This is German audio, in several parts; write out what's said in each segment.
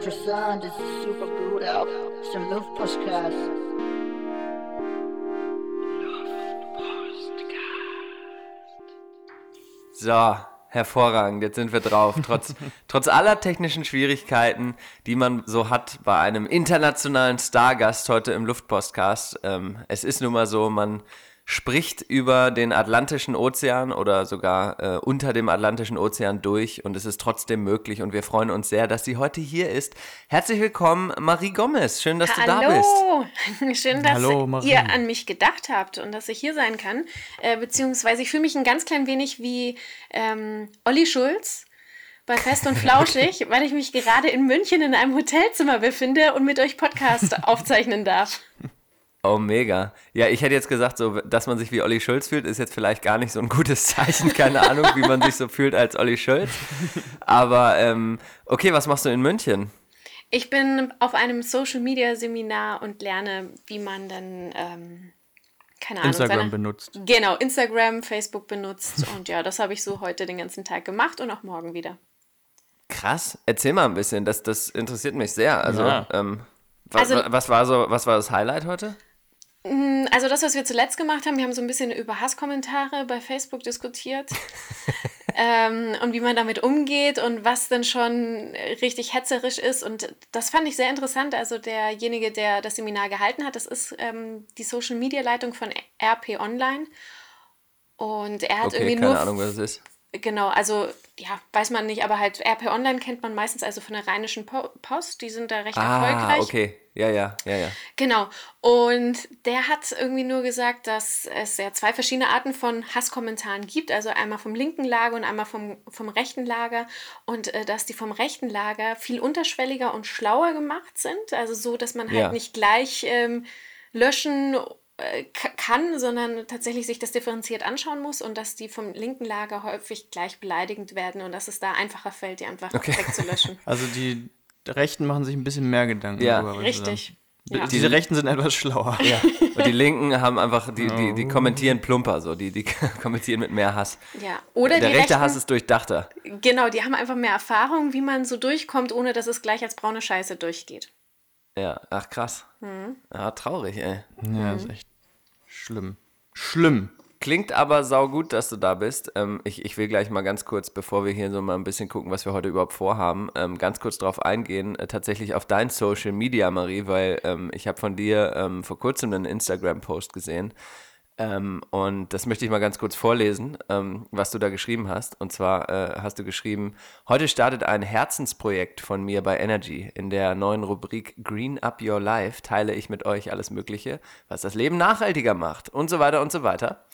interessant, es ist super gut. Es ist ein Luftpostcast. So, hervorragend, jetzt sind wir drauf. Trotz, trotz aller technischen Schwierigkeiten, die man so hat bei einem internationalen Stargast heute im Luftpostcast. Ähm, es ist nun mal so, man spricht über den Atlantischen Ozean oder sogar äh, unter dem Atlantischen Ozean durch und es ist trotzdem möglich und wir freuen uns sehr, dass sie heute hier ist. Herzlich willkommen, Marie Gomez. Schön, dass Hallo. du da bist. Schön, dass Hallo, ihr an mich gedacht habt und dass ich hier sein kann. Äh, beziehungsweise ich fühle mich ein ganz klein wenig wie ähm, Olli Schulz bei Fest und Flauschig, weil ich mich gerade in München in einem Hotelzimmer befinde und mit euch Podcast aufzeichnen darf. Oh, mega. Ja, ich hätte jetzt gesagt, so, dass man sich wie Olli Schulz fühlt, ist jetzt vielleicht gar nicht so ein gutes Zeichen. Keine Ahnung, wie man sich so fühlt als Olli Schulz. Aber ähm, okay, was machst du in München? Ich bin auf einem Social Media Seminar und lerne, wie man dann, ähm, keine Ahnung, Instagram seine- benutzt. Genau, Instagram, Facebook benutzt. Und ja, das habe ich so heute den ganzen Tag gemacht und auch morgen wieder. Krass. Erzähl mal ein bisschen, das, das interessiert mich sehr. Also, Ja. ähm, wa, Also- wa, was, war so, was war das Highlight heute? Also das, was wir zuletzt gemacht haben, wir haben so ein bisschen über Hasskommentare bei Facebook diskutiert ähm, und wie man damit umgeht und was denn schon richtig hetzerisch ist. Und das fand ich sehr interessant. Also derjenige, der das Seminar gehalten hat, das ist ähm, die Social-Media-Leitung von RP Online. Und er hat Okay, irgendwie keine nur Ahnung, was es ist. Genau, also ja, weiß man nicht, aber halt RP Online kennt man meistens also von der Rheinischen Po- Post, die sind da recht Ah, erfolgreich. okay. Ja, ja, ja, ja. Genau. Und der hat irgendwie nur gesagt, dass es ja zwei verschiedene Arten von Hasskommentaren gibt. Also einmal vom linken Lager und einmal vom, vom rechten Lager. Und äh, dass die vom rechten Lager viel unterschwelliger und schlauer gemacht sind. Also so, dass man halt Ja. nicht gleich ähm, löschen äh, kann, sondern tatsächlich sich das differenziert anschauen muss. Und dass die vom linken Lager häufig gleich beleidigend werden und dass es da einfacher fällt, die einfach Okay. wegzulöschen. Also die Rechten machen sich ein bisschen mehr Gedanken Ja. darüber. Richtig. Ja. Diese Rechten sind etwas schlauer. ja. Und die Linken haben einfach, die, die, die kommentieren plumper, so. Die, die kommentieren mit mehr Hass. ja. Oder Der die rechte Rechten, Hass ist durchdachter. Genau, die haben einfach mehr Erfahrung, wie man so durchkommt, ohne dass es gleich als braune Scheiße durchgeht. Ja, ach krass. Mhm. Ja, traurig, ey. Ja, ist echt schlimm. Schlimm. Klingt aber saugut, dass du da bist. Ähm, ich, ich will gleich mal ganz kurz, bevor wir hier so mal ein bisschen gucken, was wir heute überhaupt vorhaben, ähm, ganz kurz drauf eingehen, äh, tatsächlich auf dein Social Media, Marie, weil ähm, ich habe von dir ähm, vor kurzem einen Instagram-Post gesehen. Ähm, und das möchte ich mal ganz kurz vorlesen, ähm, was du da geschrieben hast. Und zwar äh, hast du geschrieben, heute startet ein Herzensprojekt von mir bei Energy. In der neuen Rubrik Green Up Your Life teile ich mit euch alles Mögliche, was das Leben nachhaltiger macht und so weiter und so weiter.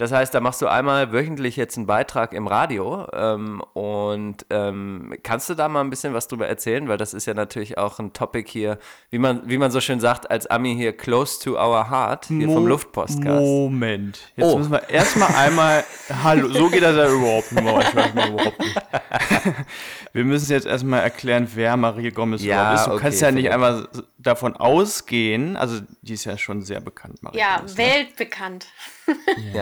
Das heißt, da machst du einmal wöchentlich jetzt einen Beitrag im Radio ähm, und ähm, kannst du da mal ein bisschen was drüber erzählen, weil das ist ja natürlich auch ein Topic hier, wie man, wie man so schön sagt, als Ami hier close to our heart, hier vom Mo- Luftpostcast. Moment. Jetzt Oh. müssen wir erstmal einmal. Hallo, so geht das ja überhaupt nicht. Ich weiß mal überhaupt nicht. Wir müssen jetzt erstmal erklären, wer Marie Gomez Ja, überhaupt ist. Du okay, kannst ja nicht einfach davon ausgehen, also die ist ja schon sehr bekannt, Marie Ja, Gomez, ne? weltbekannt.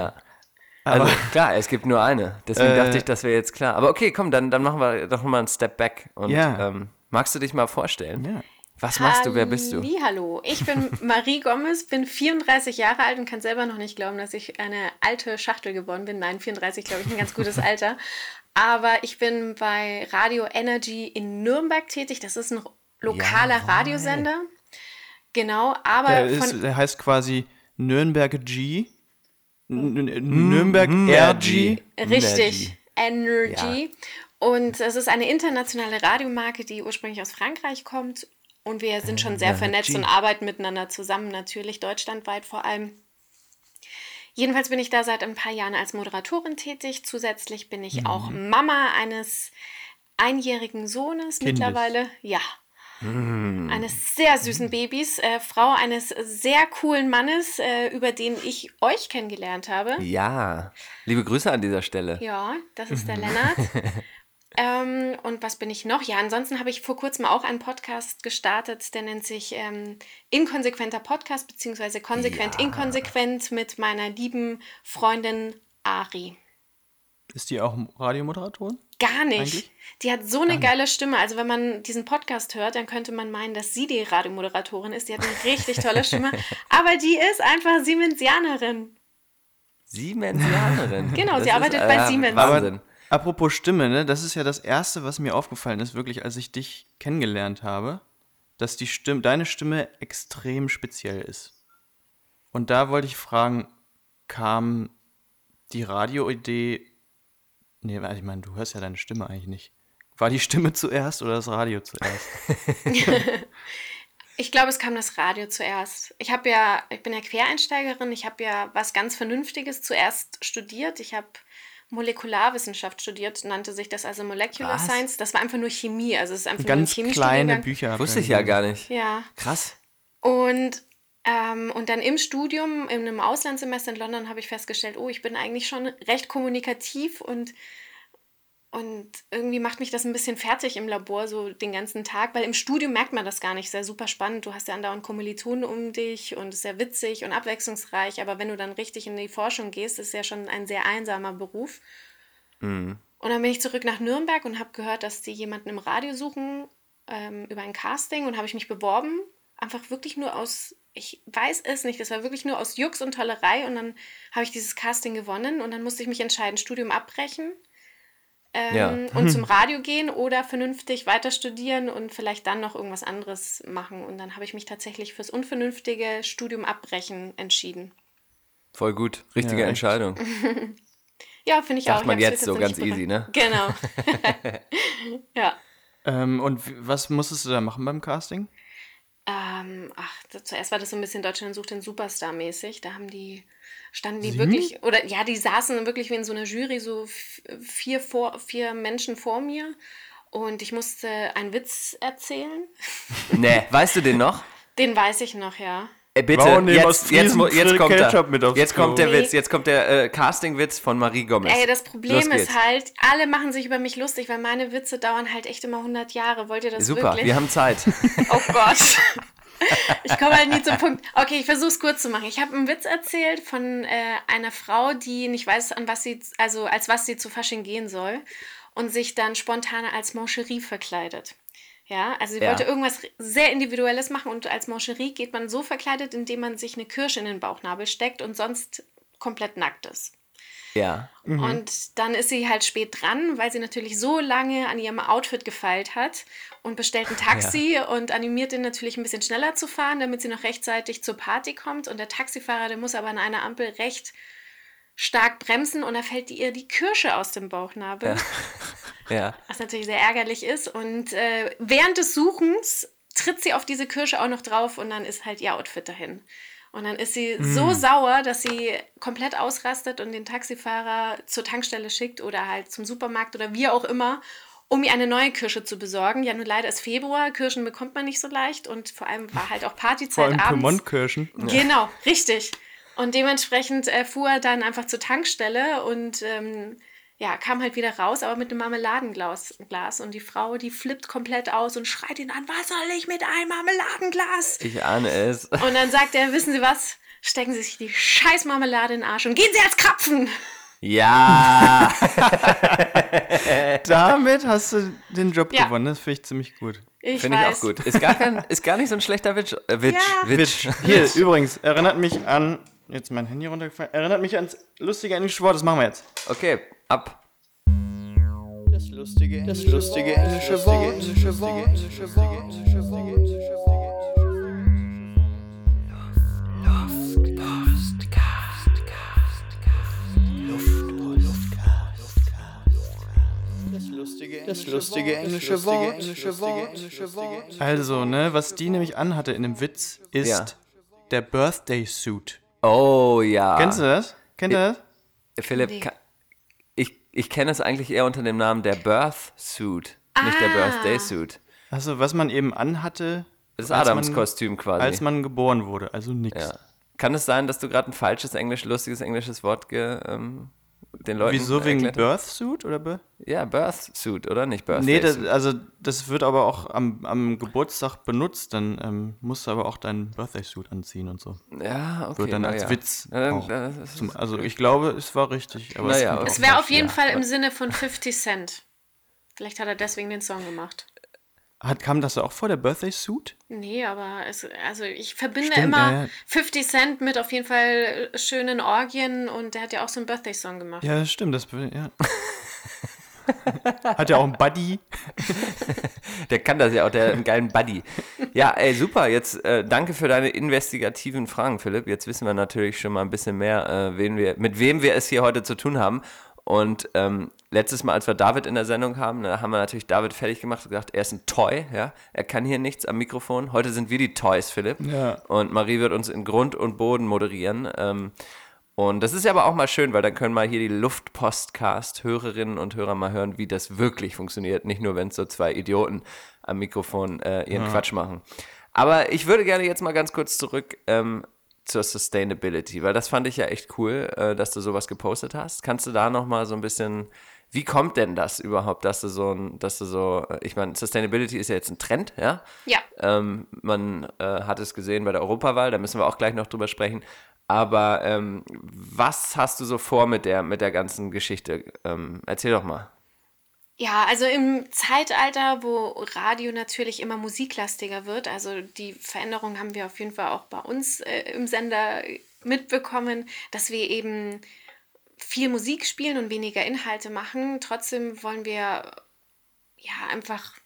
Ja. Also klar, es gibt nur eine. Deswegen Äh, dachte ich, das wäre jetzt klar. Aber okay, komm, dann, dann machen wir doch mal einen Step back. Und Ja. ähm, magst du dich mal vorstellen? Ja. Was machst du? Wer bist du? Hallo, ich bin Marie Gomez, bin 34 Jahre alt und kann selber noch nicht glauben, dass ich eine alte Schachtel geworden bin. Nein, 34, glaube ich, ein ganz gutes Alter. Aber ich bin bei Radio Energy in Nürnberg tätig. Das ist ein lokaler Jawohl. Radiosender. Genau, aber Der, von, ist, der heißt quasi Nürnberg G. Nürnberg RG. Richtig, Energy. Und es ist eine internationale Radiomarke, die ursprünglich aus Frankreich kommt. Und wir sind schon sehr vernetzt und arbeiten miteinander zusammen, natürlich deutschlandweit vor allem. Jedenfalls bin ich da seit ein paar Jahren als Moderatorin tätig. Zusätzlich bin ich auch Mama eines einjährigen Sohnes Kindes. mittlerweile. Ja. Eines sehr süßen Babys, äh, Frau eines sehr coolen Mannes, äh, über den ich euch kennengelernt habe. Ja. Liebe Grüße an dieser Stelle. Ja, das ist der Lennart. Ähm, und was bin ich noch? Ja, ansonsten habe ich vor kurzem auch einen Podcast gestartet, der nennt sich ähm, Inkonsequenter Podcast, beziehungsweise Konsequent Ja. Inkonsequent mit meiner lieben Freundin Ari. Ist die auch Radiomoderatorin? Gar nicht. Eigentlich? Die hat so eine geile Stimme. Also wenn man diesen Podcast hört, dann könnte man meinen, dass sie die Radiomoderatorin ist. Die hat eine richtig tolle Stimme. Aber die ist einfach Siemensianerin. Siemensianerin. Genau, Das sie ist, arbeitet bei äh, Siemens. Wahnsinn. Apropos Stimme, ne? Das ist ja das Erste, was mir aufgefallen ist, wirklich, als ich dich kennengelernt habe, dass die Stimme, deine Stimme extrem speziell ist. Und da wollte ich fragen, kam die Radioidee. Nee, ich meine, du hörst ja deine Stimme eigentlich nicht. War die Stimme zuerst oder das Radio zuerst? Ich glaube, es kam das Radio zuerst. Ich habe ja, ich bin ja Quereinsteigerin, ich habe ja was ganz Vernünftiges zuerst studiert. Ich habe Molekularwissenschaft studiert, nannte sich das also Molecular Was? Science. Das war einfach nur Chemie, also es ist einfach Ganz nur ein kleine Chemiestudiengang. Bücher. Wusste ich ja gar nicht. Ja. Krass. Und, ähm, und dann im Studium, in einem Auslandssemester in London, habe ich festgestellt, oh, ich bin eigentlich schon recht kommunikativ und, und irgendwie macht mich das ein bisschen fertig im Labor, so den ganzen Tag, weil im Studium merkt man das gar nicht. Ist ja super spannend. Du hast ja andauernd Kommilitonen um dich und ist sehr witzig und abwechslungsreich. Aber wenn du dann richtig in die Forschung gehst, ist ja schon ein sehr einsamer Beruf. Und dann bin ich zurück nach Nürnberg und habe gehört, dass die jemanden im Radio suchen ähm, über ein Casting und habe ich mich beworben. Einfach wirklich nur aus, ich weiß es nicht, das war wirklich nur aus Jux und Tollerei und dann habe ich dieses Casting gewonnen und dann musste ich mich entscheiden, Studium abbrechen ähm, Ja. und zum Radio gehen oder vernünftig weiter studieren und vielleicht dann noch irgendwas anderes machen. Und dann habe ich mich tatsächlich fürs unvernünftige Studium abbrechen entschieden. Voll gut. Richtige Ja. Entscheidung. Ja, finde ich Sagt auch. man Ich hab's jetzt so ganz easy, ne? Genau. ja. Ähm, und was musstest du da machen beim Casting? Ähm, ach, zuerst war das so ein bisschen Deutschland sucht den Superstar mäßig. Da haben die, standen die Sie? wirklich, oder ja, die saßen wirklich wie in so einer Jury, so vier, vor, vier Menschen vor mir. Und ich musste einen Witz erzählen. Nee, weißt du den noch? Den weiß ich noch, ja. Ey, bitte, jetzt, jetzt, jetzt kommt er. aufs Jetzt kommt der? Witz, jetzt kommt der äh, Casting-Witz von Marie Gomez. Ey, das Problem ist halt, alle machen sich über mich lustig, weil meine Witze dauern halt echt immer 100 Jahre. Wollt ihr das Super, wirklich? wir haben Zeit. Oh Gott. Ich komme halt nie zum Punkt. Okay, ich versuche es kurz zu machen. Ich habe einen Witz erzählt von äh, einer Frau, die nicht weiß, an was sie, also als was sie zu Fasching gehen soll und sich dann spontan als Moncherie verkleidet. Ja, also sie Ja. wollte irgendwas sehr Individuelles machen und als Moncherie geht man so verkleidet, indem man sich eine Kirsche in den Bauchnabel steckt und sonst komplett nackt ist. Ja. Und dann ist sie halt spät dran, weil sie natürlich so lange an ihrem Outfit gefeilt hat und bestellt ein Taxi und animiert ihn natürlich ein bisschen schneller zu fahren, damit sie noch rechtzeitig zur Party kommt. Und der Taxifahrer, der muss aber an einer Ampel recht stark bremsen und da fällt ihr die Kirsche aus dem Bauchnabel, Ja. was natürlich sehr ärgerlich ist. Und äh, während des Suchens tritt sie auf diese Kirsche auch noch drauf und dann ist halt ihr Outfit dahin. Und dann ist sie so sauer, dass sie komplett ausrastet und den Taxifahrer zur Tankstelle schickt oder halt zum Supermarkt oder wie auch immer, um ihr eine neue Kirsche zu besorgen. Ja, nur leider ist Februar, Kirschen bekommt man nicht so leicht und vor allem war halt auch Vor Partyzeit allem abends. Piemont-Kirschen. Genau, richtig. Und dementsprechend äh, fuhr er dann einfach zur Tankstelle und ähm, ja, kam halt wieder raus, aber mit einem Marmeladenglas. Glas. Und die Frau, die flippt komplett aus und schreit ihn an, was soll ich mit einem Marmeladenglas? Ich ahne es. Und dann sagt er, wissen Sie was? Stecken Sie sich die scheiß Marmelade in den Arsch und gehen Sie als Krapfen. Ja. Damit hast du den Job Ja. gewonnen. Das finde ich ziemlich gut. Ich Finde ich auch gut. Ist gar, kein, ist gar nicht so ein schlechter Witz. Äh, Witz. Ja. Witz. Witsch. Hier, übrigens, erinnert mich an. Jetzt mein Handy runtergefallen. Erinnert mich ans lustige englische Wort. Das machen wir jetzt. Okay, ab. Das lustige, das lustige englische Wort. Englische Wort. Englische Wort. Englische Wort. Das lustige englische Wort. Englische Wort. Englische Wort. Also, ne, was die nämlich anhatte in dem Witz, ist Ja. der Birthday Suit. Oh ja. Kennst du das? Kennt ihr das? Philipp, ich, kenne es eigentlich eher unter dem Namen der Birth Suit, nicht der Ah. Birthday Suit. Also, was man eben anhatte, Das als Adams man- Kostüm quasi. als man geboren wurde. Also nix. ja. Kann es sein, dass du gerade ein falsches Englisch, lustiges englisches Wort ge, ähm, den Leuten Wieso wegen erklärt- Birthsuit oder Birth? Ja, Birthsuit, oder nicht Birthday Nee, das, Suit. also das wird aber auch am, am Geburtstag benutzt, dann ähm, musst du aber auch deinen Birthday-Suit anziehen und so. Ja, okay. Wird dann als ja. Witz Ja, dann- Zum, also ich glaube, es war richtig. Aber Naja, es. Es wäre auf jeden ja. Fall im Sinne von 50 Cent. Vielleicht hat er deswegen den Song gemacht. Hat, kam das auch vor, der Birthday-Suit? Nee, aber es, also ich verbinde Stimmt, immer ja, ja. 50 Cent mit auf jeden Fall schönen Orgien und der hat ja auch so einen Birthday-Song gemacht. Ja, das stimmt. Das, ja. Hat ja auch einen Buddy. Der kann das ja auch, der hat einen geilen Buddy. Ja, ey, super. Jetzt äh, danke für deine investigativen Fragen, Philipp. Jetzt wissen wir natürlich schon mal ein bisschen mehr, äh, wen wir, mit wem wir es hier heute zu tun haben. Und ähm, letztes Mal, als wir David in der Sendung haben, da haben wir natürlich David fertig gemacht und gesagt, er ist ein Toy, ja. Er kann hier nichts am Mikrofon. Heute sind wir die Toys, Philipp. Ja. Und Marie wird uns in Grund und Boden moderieren. Ähm, und das ist ja aber auch mal schön, weil dann können mal hier die Luftpostcast-Hörerinnen und Hörer mal hören, wie das wirklich funktioniert. Nicht nur, wenn es so zwei Idioten am Mikrofon äh, ihren Quatsch machen. Aber ich würde gerne jetzt mal ganz kurz zurück ähm, zur Sustainability, weil das fand ich ja echt cool, äh, dass du sowas gepostet hast. Kannst du da noch mal so ein bisschen, wie kommt denn das überhaupt, dass du so ein, dass du so, äh, ich meine, Sustainability ist ja jetzt ein Trend, ja? Ja. Ähm, man äh, hat es gesehen bei der Europawahl, da müssen wir auch gleich noch drüber sprechen. Aber ähm, was hast du so vor mit der, mit der ganzen Geschichte? Ähm, erzähl doch mal. Ja, also im Zeitalter, wo Radio natürlich immer musiklastiger wird, also die Veränderung haben wir auf jeden Fall auch bei uns äh, im Sender mitbekommen, dass wir eben viel Musik spielen und weniger Inhalte machen. Trotzdem wollen wir ja einfach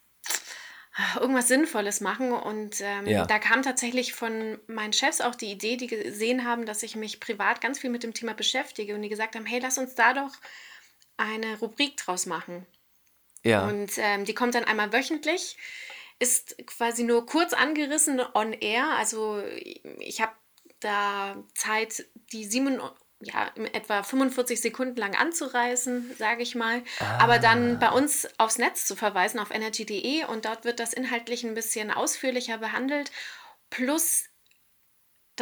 irgendwas Sinnvolles machen. Und ähm, Ja. da kam tatsächlich von meinen Chefs auch die Idee, die gesehen haben, dass ich mich privat ganz viel mit dem Thema beschäftige und die gesagt haben, hey, lass uns da doch eine Rubrik draus machen. Ja. Und ähm, die kommt dann einmal wöchentlich, ist quasi nur kurz angerissen on air. Also ich habe da Zeit, die sieben, ja, etwa 45 Sekunden lang anzureißen, sage ich mal. Aber dann bei uns aufs Netz zu verweisen, auf energy.de und dort wird das inhaltlich ein bisschen ausführlicher behandelt. Plus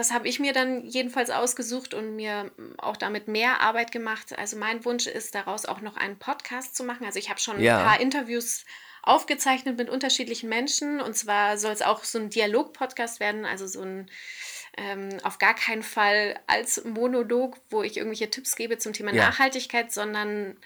das habe ich mir dann jedenfalls ausgesucht und mir auch damit mehr Arbeit gemacht. Also mein Wunsch ist daraus auch noch einen Podcast zu machen. Also ich habe schon Ja. ein paar Interviews aufgezeichnet mit unterschiedlichen Menschen. Und zwar soll es auch so ein Dialog-Podcast werden, also so ein ähm, auf gar keinen Fall als Monolog, wo ich irgendwelche Tipps gebe zum Thema Ja. Nachhaltigkeit, sondern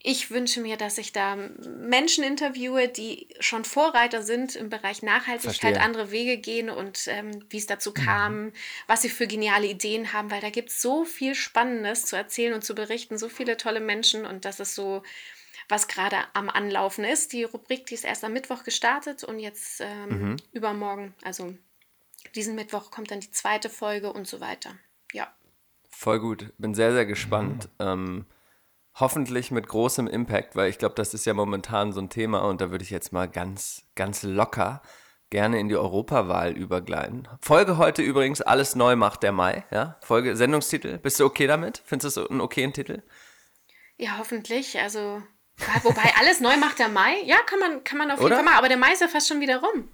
ich wünsche mir, dass ich da Menschen interviewe, die schon Vorreiter sind im Bereich Nachhaltigkeit, Verstehe. andere Wege gehen und ähm, wie es dazu kam, was sie für geniale Ideen haben, weil da gibt es so viel Spannendes zu erzählen und zu berichten, so viele tolle Menschen und das ist so, was gerade am Anlaufen ist. Die Rubrik, die ist erst am Mittwoch gestartet und jetzt ähm, übermorgen, also diesen Mittwoch kommt dann die zweite Folge und so weiter. Ja. Voll gut. Bin sehr, sehr gespannt. Ähm, hoffentlich mit großem Impact, weil ich glaube, das ist ja momentan so ein Thema und da würde ich jetzt mal ganz, ganz locker gerne in die Europawahl übergleiten. Folge heute übrigens Alles neu macht der Mai, ja? Folge, Sendungstitel. Bist du okay damit? Findest du das einen okayen Titel? Ja, hoffentlich. Also, wobei alles neu macht der Mai. Ja, kann man, kann man auf Oder? jeden Fall machen. Aber der Mai ist ja fast schon wieder rum.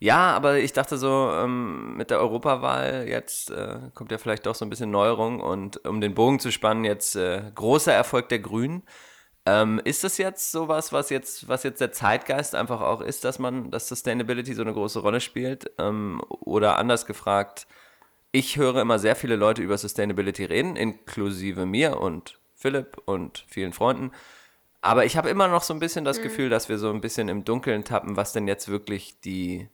Ja, aber ich dachte so, ähm, mit der Europawahl jetzt äh, kommt ja vielleicht doch so ein bisschen Neuerung und um den Bogen zu spannen, jetzt äh, großer Erfolg der Grünen. Ähm, ist das jetzt sowas, was jetzt, was jetzt der Zeitgeist einfach auch ist, dass man, dass Sustainability so eine große Rolle spielt? Ähm, oder anders gefragt, ich höre immer sehr viele Leute über Sustainability reden, inklusive mir und Philipp und vielen Freunden. Aber ich habe immer noch so ein bisschen das Gefühl, dass wir so ein bisschen im Dunkeln tappen, was denn jetzt wirklich die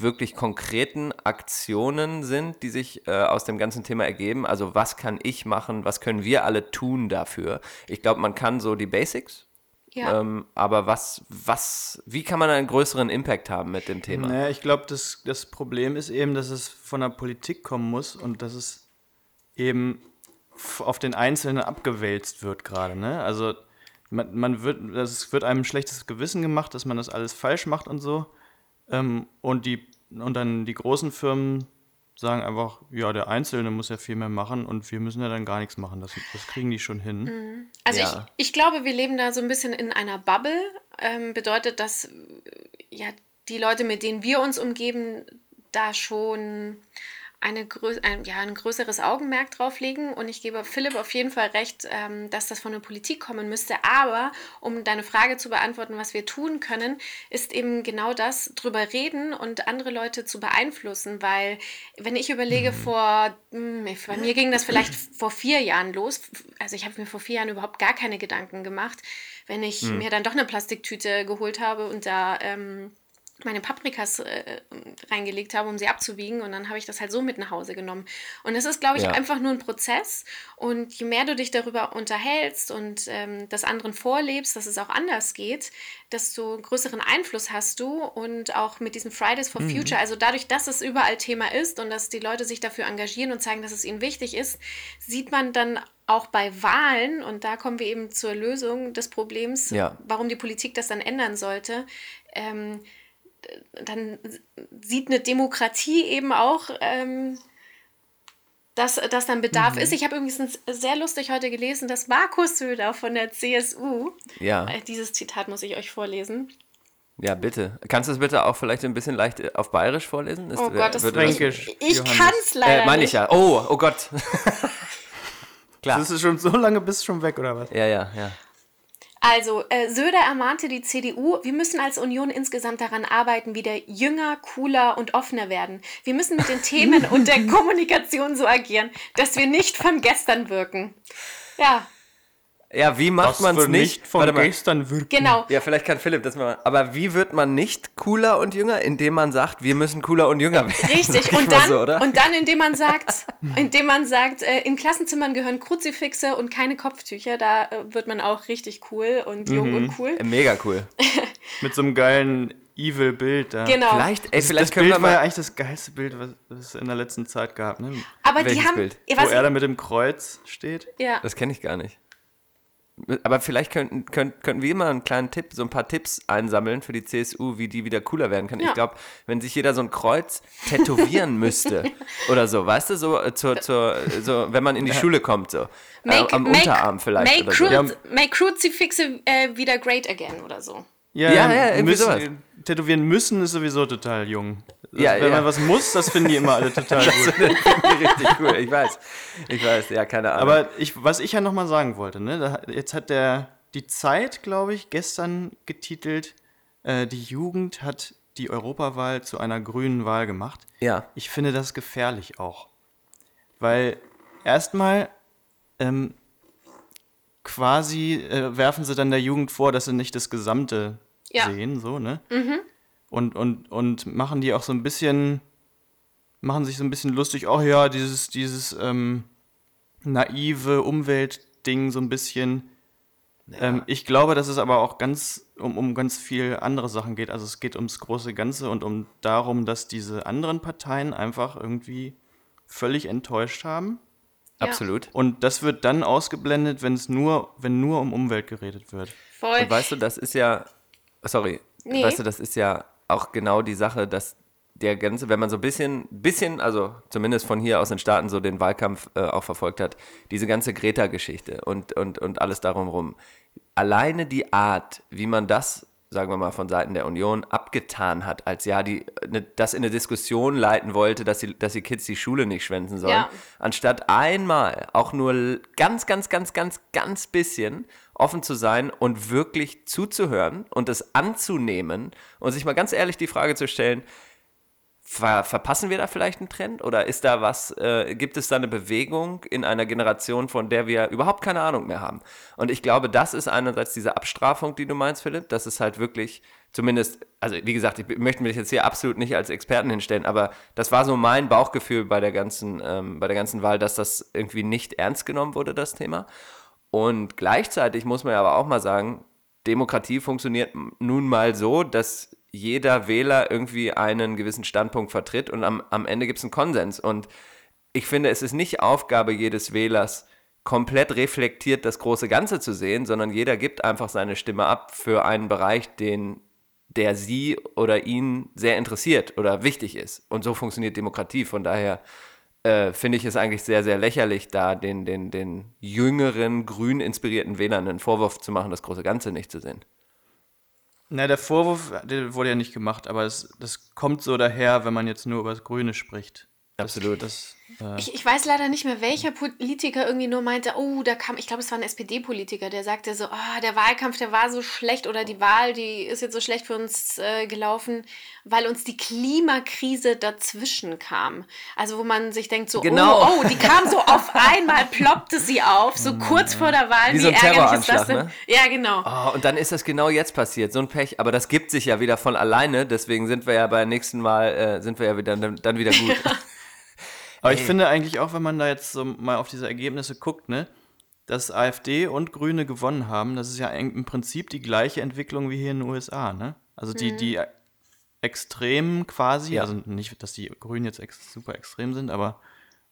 wirklich konkreten Aktionen sind, die sich äh, aus dem ganzen Thema ergeben. Also was kann ich machen, was können wir alle tun dafür? Ich glaube, man kann so die Basics, Ja. ähm, aber was, was, wie kann man einen größeren Impact haben mit dem Thema? Naja, ich glaube, das, das Problem ist eben, dass es von der Politik kommen muss und dass es eben auf den Einzelnen abgewälzt wird gerade. Ne? Also man, man wird, es wird einem ein schlechtes Gewissen gemacht, dass man das alles falsch macht und so. Ähm, und, die, und dann die großen Firmen sagen einfach, ja, der Einzelne muss ja viel mehr machen und wir müssen ja dann gar nichts machen. Das, das kriegen die schon hin. Also Ja. ich, ich glaube, wir leben da so ein bisschen in einer Bubble. Ähm, bedeutet, dass ja, die Leute, mit denen wir uns umgeben, da schon eine grö ein, ja, ein größeres Augenmerk drauf legen. Und ich gebe Philipp auf jeden Fall recht, ähm, dass das von der Politik kommen müsste. Aber um deine Frage zu beantworten, was wir tun können, ist eben genau das, drüber reden und andere Leute zu beeinflussen. Weil wenn ich überlege, mhm. vor, mh, hm, bei mir ging das vielleicht vor vier Jahren los. Also ich habe mir vor vier Jahren überhaupt gar keine Gedanken gemacht, wenn ich mhm. mir dann doch eine Plastiktüte geholt habe und da... Ähm, meine Paprikas äh, reingelegt habe, um sie abzuwiegen. Und dann habe ich das halt so mit nach Hause genommen. Und es ist, glaube ich, ja. einfach nur ein Prozess. Und je mehr du dich darüber unterhältst und ähm, das anderen vorlebst, dass es auch anders geht, desto größeren Einfluss hast du. Und auch mit diesem Fridays for mhm. Future, also dadurch, dass es überall Thema ist und dass die Leute sich dafür engagieren und zeigen, dass es ihnen wichtig ist, sieht man dann auch bei Wahlen, und da kommen wir eben zur Lösung des Problems, ja. warum die Politik das dann ändern sollte, ähm, dann sieht eine Demokratie eben auch, ähm, dass, dass dann Bedarf mhm. ist. Ich habe übrigens sehr lustig heute gelesen, dass Markus Söder von der CSU, ja. Äh, dieses Zitat muss ich euch vorlesen. Ja, bitte. Kannst du es bitte auch vielleicht ein bisschen leicht äh, auf Bayerisch vorlesen? Ist, oh Gott, das ist Fränkisch. Ich, ich kann es leider äh, Meine ich ja. Oh, oh Gott. Klar. Das ist schon so lange bist du schon weg, oder was? Ja, ja, ja. Also, äh, Söder ermahnte die CDU, wir müssen als Union insgesamt daran arbeiten, wieder jünger, cooler und offener werden. Wir müssen mit den Themen und der Kommunikation so agieren, dass wir nicht von gestern wirken. Ja, ja, wie macht man es nicht? von Warte gestern wirken. Genau. Ja, vielleicht kann Philipp das mal. Aber wie wird man nicht cooler und jünger? Indem man sagt, wir müssen cooler und jünger werden. Richtig. Und dann, so, und dann, indem man sagt, indem man sagt, äh, in Klassenzimmern gehören Kruzifixe und keine Kopftücher. Da äh, wird man auch richtig cool und jung mhm. und cool. Mega cool. Mit so einem geilen Evil-Bild da. Genau. Vielleicht, ey, vielleicht das können Bild wir mal war ja eigentlich das geilste Bild, was es in der letzten Zeit gab. Ne? Aber Welches die haben, Bild? Wo er da mit dem Kreuz steht. Ja. Das kenne ich gar nicht. Aber vielleicht könnten, könnten, könnten wir mal einen kleinen Tipp, so ein paar Tipps einsammeln für die CSU, wie die wieder cooler werden kann. Ja. Ich glaube, wenn sich jeder so ein Kreuz tätowieren müsste oder so, weißt du, so, äh, zur, zur, so wenn man in die Schule kommt, so. Make, äh, am make, Unterarm vielleicht. Make, oder so. make Crucifixe äh, wieder great again oder so. Ja, ja, ja irgendwie müssen, sowas. Tätowieren müssen ist sowieso total jung. Also ja, wenn ja. man was muss, das finden die immer alle total gut. das ich richtig cool. Ich weiß. Ich weiß, ja, keine Ahnung. Aber ich, was ich ja nochmal sagen wollte, ne, da, jetzt hat der die Zeit, glaube ich, gestern getitelt, äh, die Jugend hat die Europawahl zu einer grünen Wahl gemacht. Ja. Ich finde das gefährlich auch. Weil erstmal ähm, quasi äh, werfen sie dann der Jugend vor, dass sie nicht das Gesamte ja. sehen, so, ne? Mhm. Und, und, und machen die auch so ein bisschen, machen sich so ein bisschen lustig, oh ja, dieses, dieses ähm, naive Umweltding so ein bisschen. Ja. Ähm, ich glaube, dass es aber auch ganz um, um ganz viel andere Sachen geht. Also es geht ums große Ganze und um darum, dass diese anderen Parteien einfach irgendwie völlig enttäuscht haben. Ja. Absolut. Und das wird dann ausgeblendet, wenn es nur, wenn nur um Umwelt geredet wird. Voll. Und weißt du, das ist ja, sorry, nee. weißt du, das ist ja auch genau die Sache, dass der ganze, wenn man so ein bisschen, bisschen, also zumindest von hier aus den Staaten so den Wahlkampf äh, auch verfolgt hat, diese ganze Greta-Geschichte und, und, und alles darum rum. Alleine die Art, wie man das, sagen wir mal, von Seiten der Union abgetan hat, als ja, die ne, das in eine Diskussion leiten wollte, dass die, dass die Kids die Schule nicht schwänzen sollen, ja. anstatt einmal auch nur ganz, ganz, ganz, ganz, ganz bisschen offen zu sein und wirklich zuzuhören und es anzunehmen und sich mal ganz ehrlich die Frage zu stellen, ver verpassen wir da vielleicht einen Trend oder ist da was, äh, gibt es da eine Bewegung in einer Generation, von der wir überhaupt keine Ahnung mehr haben? Und ich glaube, das ist einerseits diese Abstrafung, die du meinst, Philipp, dass es halt wirklich zumindest, also wie gesagt, ich möchte mich jetzt hier absolut nicht als Experten hinstellen, aber das war so mein Bauchgefühl bei der ganzen, ähm, bei der ganzen Wahl, dass das irgendwie nicht ernst genommen wurde, das Thema. Und gleichzeitig muss man ja aber auch mal sagen, Demokratie funktioniert nun mal so, dass jeder Wähler irgendwie einen gewissen Standpunkt vertritt und am, am Ende gibt es einen Konsens. Und ich finde, es ist nicht Aufgabe jedes Wählers, komplett reflektiert das große Ganze zu sehen, sondern jeder gibt einfach seine Stimme ab für einen Bereich, den der sie oder ihn sehr interessiert oder wichtig ist. Und so funktioniert Demokratie. Von daher äh, finde ich es eigentlich sehr, sehr lächerlich, da den, den, den jüngeren, grün inspirierten Wählern einen Vorwurf zu machen, das große Ganze nicht zu sehen. Na, der Vorwurf der wurde ja nicht gemacht, aber es, das kommt so daher, wenn man jetzt nur über das Grüne spricht. Absolut. Das, äh, Ich, ich weiß leider nicht mehr, welcher Politiker irgendwie nur meinte, oh, da kam, ich glaube, es war ein SPD-Politiker, der sagte so, oh, der Wahlkampf, der war so schlecht oder die Wahl, die ist jetzt so schlecht für uns äh, gelaufen, weil uns die Klimakrise dazwischen kam. Also wo man sich denkt so, Genau. oh, oh, die kam so auf einmal, ploppte sie auf, so kurz vor der Wahl. Wie so ein ärgerlich ist das denn? ne? Ja, genau. Oh, und dann ist das genau jetzt passiert, so ein Pech. Aber das gibt sich ja wieder von alleine, deswegen sind wir ja beim nächsten Mal, äh, sind wir ja wieder, dann, dann wieder gut. Aber ich finde eigentlich auch, wenn man da jetzt so mal auf diese Ergebnisse guckt, ne, dass AfD und Grüne gewonnen haben, das ist ja im Prinzip die gleiche Entwicklung wie hier in den USA, ne? Also die, die Extremen quasi, Ja. also nicht, dass die Grünen jetzt ex super extrem sind, aber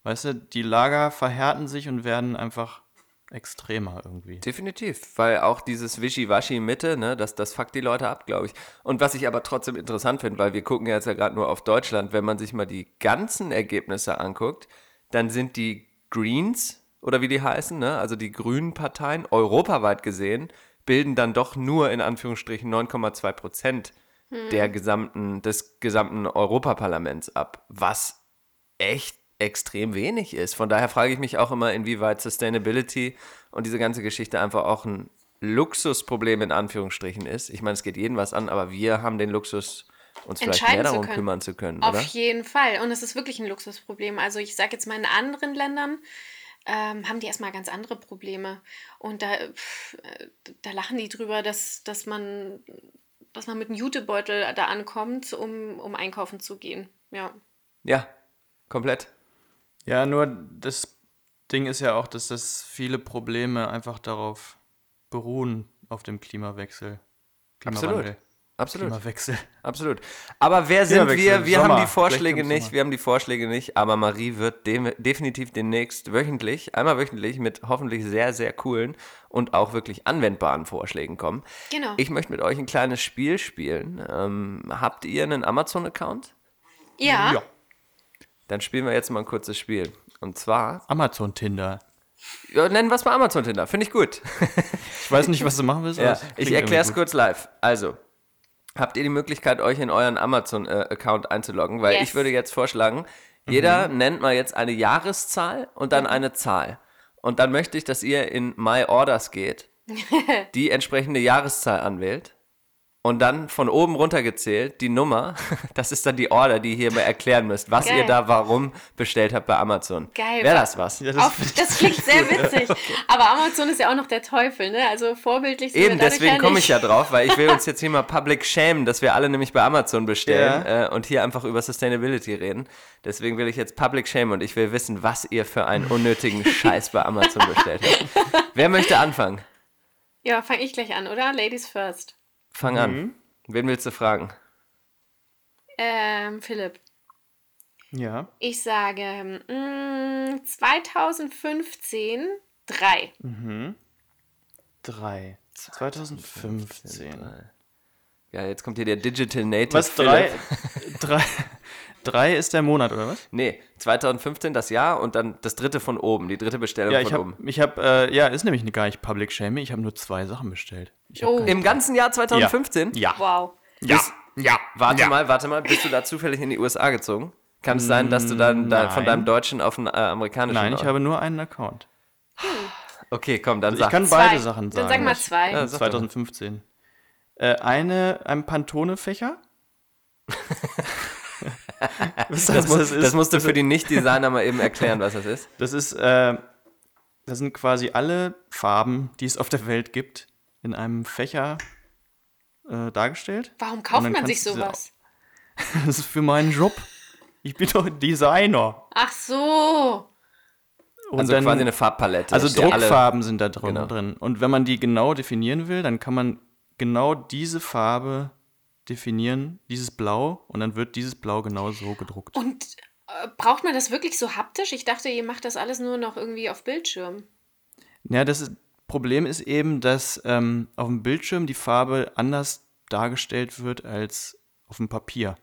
weißt du, die Lager verhärten sich und werden einfach extremer irgendwie. Definitiv, weil auch dieses Wischiwaschi Mitte, ne, das, das fuckt die Leute ab, glaube ich. Und was ich aber trotzdem interessant finde, weil wir gucken ja jetzt ja gerade nur auf Deutschland, wenn man sich mal die ganzen Ergebnisse anguckt, dann sind die Greens oder wie die heißen, ne, also die grünen Parteien, europaweit gesehen, bilden dann doch nur in Anführungsstrichen 9,2 Prozent der gesamten, des gesamten Europaparlaments ab, was echt extrem wenig ist. Von daher frage ich mich auch immer, inwieweit Sustainability und diese ganze Geschichte einfach auch ein Luxusproblem in Anführungsstrichen ist. Ich meine, es geht jeden was an, aber wir haben den Luxus, uns vielleicht mehr zu darum können. kümmern zu können, Auf oder? jeden Fall. Und es ist wirklich ein Luxusproblem. Also ich sage jetzt mal, in anderen Ländern ähm, haben die erstmal ganz andere Probleme. Und da, pff, äh, da lachen die drüber, dass, dass, man, dass man mit einem Jutebeutel da ankommt, um, um einkaufen zu gehen. Ja. Ja, komplett. Ja, nur das Ding ist ja auch, dass das viele Probleme einfach darauf beruhen, auf dem Klimawechsel. Klimawandel. Absolut. Klimawechsel. Absolut. Aber wer sind wir? Wir haben Sommer. die Vorschläge nicht. Wir haben die Vorschläge nicht. Aber Marie wird dem, definitiv demnächst wöchentlich, einmal wöchentlich mit hoffentlich sehr, sehr coolen und auch wirklich anwendbaren Vorschlägen kommen. Genau. Ich möchte mit euch ein kleines Spiel spielen. Ähm, habt ihr einen Amazon-Account? ja. Dann spielen wir jetzt mal ein kurzes Spiel. Und zwar, Amazon Tinder. ja, nennen wir es mal Amazon Tinder. Finde ich gut. Ich weiß nicht, was du machen willst. Ja, ich erkläre es kurz live. Also, habt ihr die Möglichkeit, euch in euren Amazon-Account einzuloggen? Weil Yes. ich würde jetzt vorschlagen, Mhm. jeder nennt mal jetzt eine Jahreszahl und dann eine Zahl. Und dann möchte ich, dass ihr in My Orders geht, die entsprechende Jahreszahl anwählt und dann von oben runter gezählt die Nummer, das ist dann die Order, die ihr hier mal erklären müsst, was Geil. ihr da warum bestellt habt bei Amazon. Geil. Wäre das was? Ja, Auf, das klingt sehr witzig. Aber Amazon ist ja auch noch der Teufel, ne? Also vorbildlich sind Eben, deswegen ja komme ich ja drauf, weil ich will uns jetzt hier mal public schämen, dass wir alle nämlich bei Amazon bestellen äh, und hier einfach über Sustainability reden. Deswegen will ich jetzt public schämen und ich will wissen, was ihr für einen unnötigen Scheiß bei Amazon bestellt habt. Wer möchte anfangen? Ja, fange ich gleich an, oder? Ladies first. Fang an. Wen willst du fragen? Ähm, Philipp. Ja. Ich sage mm, 2015 drei. Drei. 2015. Ja, jetzt kommt hier der Digital Native. Was? Drei? Drei? Drei ist der Monat, oder was? Nee, 2015 das Jahr und dann das dritte von oben, die dritte Bestellung Ja, von ich habe, oben. ich hab, äh, ja, ist nämlich gar nicht Public Shaming. Ich habe nur zwei Sachen bestellt. Ich hab Oh. Im ganzen Jahr 2015? Ja. Wow. Ja. Bist- Ja. Warte ja. mal, warte mal, bist du da zufällig in die USA gezogen? Kann es sein, dass du dann da, von deinem Deutschen auf einen äh, amerikanischen... Nein, ich habe nur einen Account. Okay, komm, dann Ich sag. kann Zwei. beide Sachen sagen. Dann sag mal zwei. Ja, sag doch mal. 2015. Äh, eine, ein Pantone-Fächer. Das, was muss, das ist? das musst du für die Nicht-Designer mal eben erklären, was das ist. Das ist, äh, das sind quasi alle Farben, die es auf der Welt gibt, in einem Fächer äh, dargestellt. Warum kauft man sich sowas? Das ist für meinen Job. Ich bin doch Designer. Ach so. Und Also dann, quasi eine Farbpalette. also Druckfarben sind da drin, Genau. drin. Und wenn man die genau definieren will, dann kann man genau diese Farbe definieren, dieses Blau, und dann wird dieses Blau genau so gedruckt. Und äh, braucht man das wirklich so haptisch? Ich dachte, ihr macht das alles nur noch irgendwie auf Bildschirm. Ja, das ist, Problem ist eben, dass ähm, auf dem Bildschirm die Farbe anders dargestellt wird als auf dem Papier.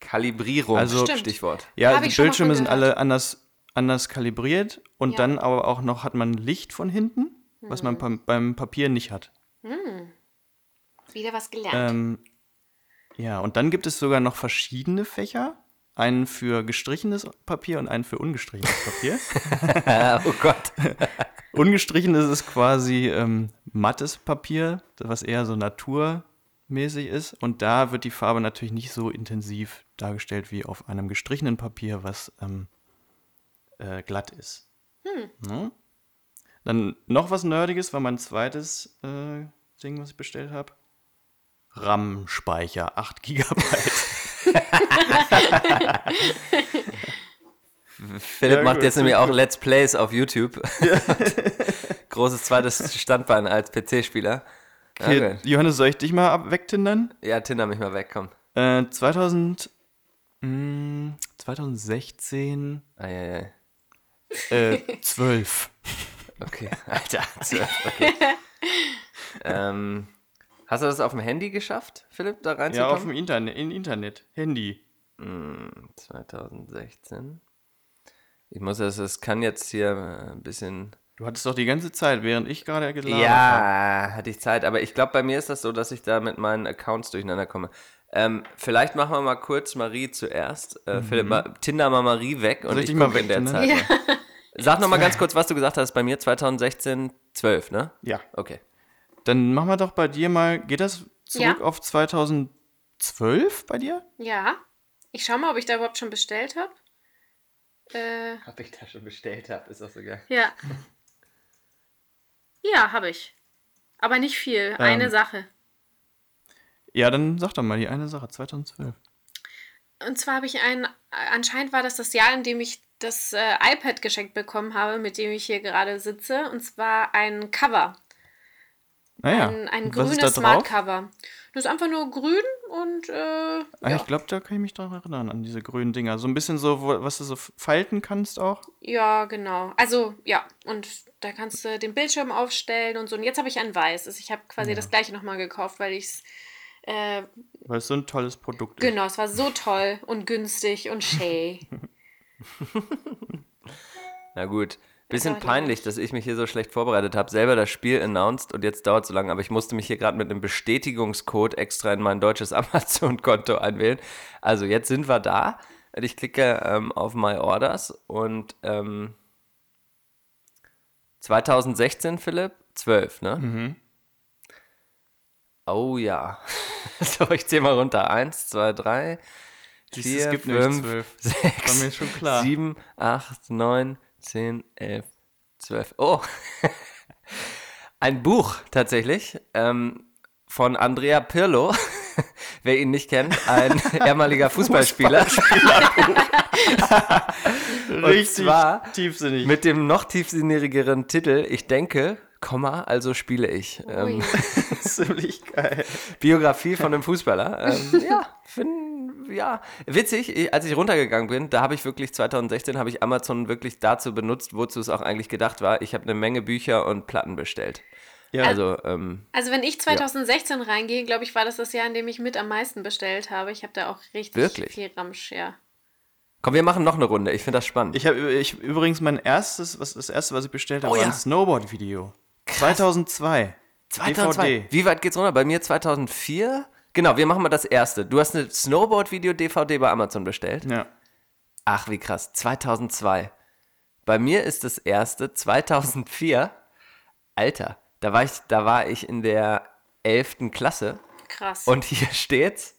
Kalibrierung, Also- Stimmt. Stichwort. Ja, Hab die mal Bildschirme sind alle anders, anders kalibriert und Ja. dann aber auch noch hat man Licht von hinten, was man beim, beim Papier nicht hat. Wieder was gelernt. Ähm, ja, und dann gibt es sogar noch verschiedene Fächer. einen für gestrichenes Papier und einen für ungestrichenes Papier. Oh Gott. Ungestrichenes ist quasi ähm, mattes Papier, was eher so naturmäßig ist. Und da wird die Farbe natürlich nicht so intensiv dargestellt wie auf einem gestrichenen Papier, was ähm, äh, glatt ist. Ne? Dann noch was Nerdiges war mein zweites äh, Ding, was ich bestellt habe. RAM-Speicher, 8 Gigabyte. Philipp Ja, macht gut, jetzt nämlich gut. auch Let's Plays auf YouTube. Großes zweites Standbein als PC-Spieler. Ja, Hier, gut. Johannes, soll ich dich mal wegtindern? ja, Tinder mich mal weg, komm. Äh, 2000, mh, 2016, Eieiei. äh, 12. Okay, Alter. zwölf, Okay. ähm, hast du das auf dem Handy geschafft, Philipp, da Ja, auf reinzukommen? dem Internet, im Internet, Handy. 2016. Ich muss das, es kann jetzt hier äh, ein bisschen. Du hattest doch die ganze Zeit, während ich gerade gelabert habe. Ja, hatte ich Zeit, aber ich glaube, bei mir ist das so, dass ich da mit meinen Accounts durcheinander komme. Ähm, vielleicht machen wir mal kurz Marie zuerst. Äh, Philipp, mal, Tinder mal Marie weg und Mhm. Soll ich ich, mal gucke in der wegtindern? Zeit. mal. Sag noch mal ganz kurz, was du gesagt hast. Bei mir 2016, 12, ne? Ja. Okay. Dann machen wir doch bei dir mal, geht das zurück Ja. auf 2012 bei dir? Ja. Ich schau mal, ob ich da überhaupt schon bestellt habe. Äh, Ob ich da schon bestellt habe, ist auch so geil. ja. Ja, habe ich. Aber nicht viel. Eine Ähm. Sache. Ja, dann sag doch mal die eine Sache, 2012. Und zwar habe ich ein, anscheinend war das das Jahr, in dem ich das äh, iPad geschenkt bekommen habe, mit dem ich hier gerade sitze. Und zwar ein Cover. Naja, Ein, ein grünes drauf? Smart Cover. Das ist einfach nur grün und äh, Ah, ja. Ich glaube, da kann ich mich daran erinnern, an diese grünen Dinger. So ein bisschen so, wo, was du so falten kannst auch. ja, genau. Also ja, und da kannst du den Bildschirm aufstellen und so. Und jetzt habe ich ein weiß. Also ich habe quasi das gleiche nochmal gekauft, weil ich es äh, Weil es so ein tolles Produkt ist. Genau, es war so toll und günstig und schä. Na gut. Bisschen peinlich, dass ich mich hier so schlecht vorbereitet habe, selber das Spiel announced und jetzt dauert es so lange, aber ich musste mich hier gerade mit einem Bestätigungscode extra in mein deutsches Amazon-Konto einwählen. Also jetzt sind wir da. Ich klicke ähm, auf My Orders und ähm, 2016, Philipp, 12, ne? Mhm. Oh ja. so, ich zähle mal runter. Eins, zwei, drei, vier, es gibt nämlich fünf, zwölf. sechs, War mir schon klar. sieben, acht, neun, zehn, elf, zwölf. Oh, ein Buch tatsächlich ähm, von Andrea Pirlo. Wer ihn nicht kennt, ein ehemaliger Fußballspieler. Richtig zwar tiefsinnig. Mit dem noch tiefsinnigeren Titel Ich denke, Komma, also spiele ich. Ähm, ziemlich geil. Biografie von einem Fußballer. Ähm, ja, find, ja, witzig. Ich, als ich runtergegangen bin, da habe ich wirklich 2016 habe ich Amazon wirklich dazu benutzt, wozu es auch eigentlich gedacht war. Ich habe eine Menge Bücher und Platten bestellt. Ja, Also ähm, Also wenn ich 2016 reingehe, glaube ich, war das das Jahr, in dem ich mit am meisten bestellt habe. Ich habe da auch richtig Wirklich? viel Ramsch, ja. komm, wir machen noch eine Runde. Ich finde das spannend. ich habe ich, übrigens mein erstes, was, das erste, was ich bestellt habe, Oh war ja. ein Snowboard-Video. 2002. 2002. DVD. Wie weit geht's runter? Bei mir 2004. Genau, wir machen mal das erste. Du hast eine Snowboard-Video-DVD bei Amazon bestellt. Ja. Ach, wie krass. 2002. Bei mir ist das erste 2004. Alter, da war ich, da war ich in der 11. Klasse Krass. und hier steht's.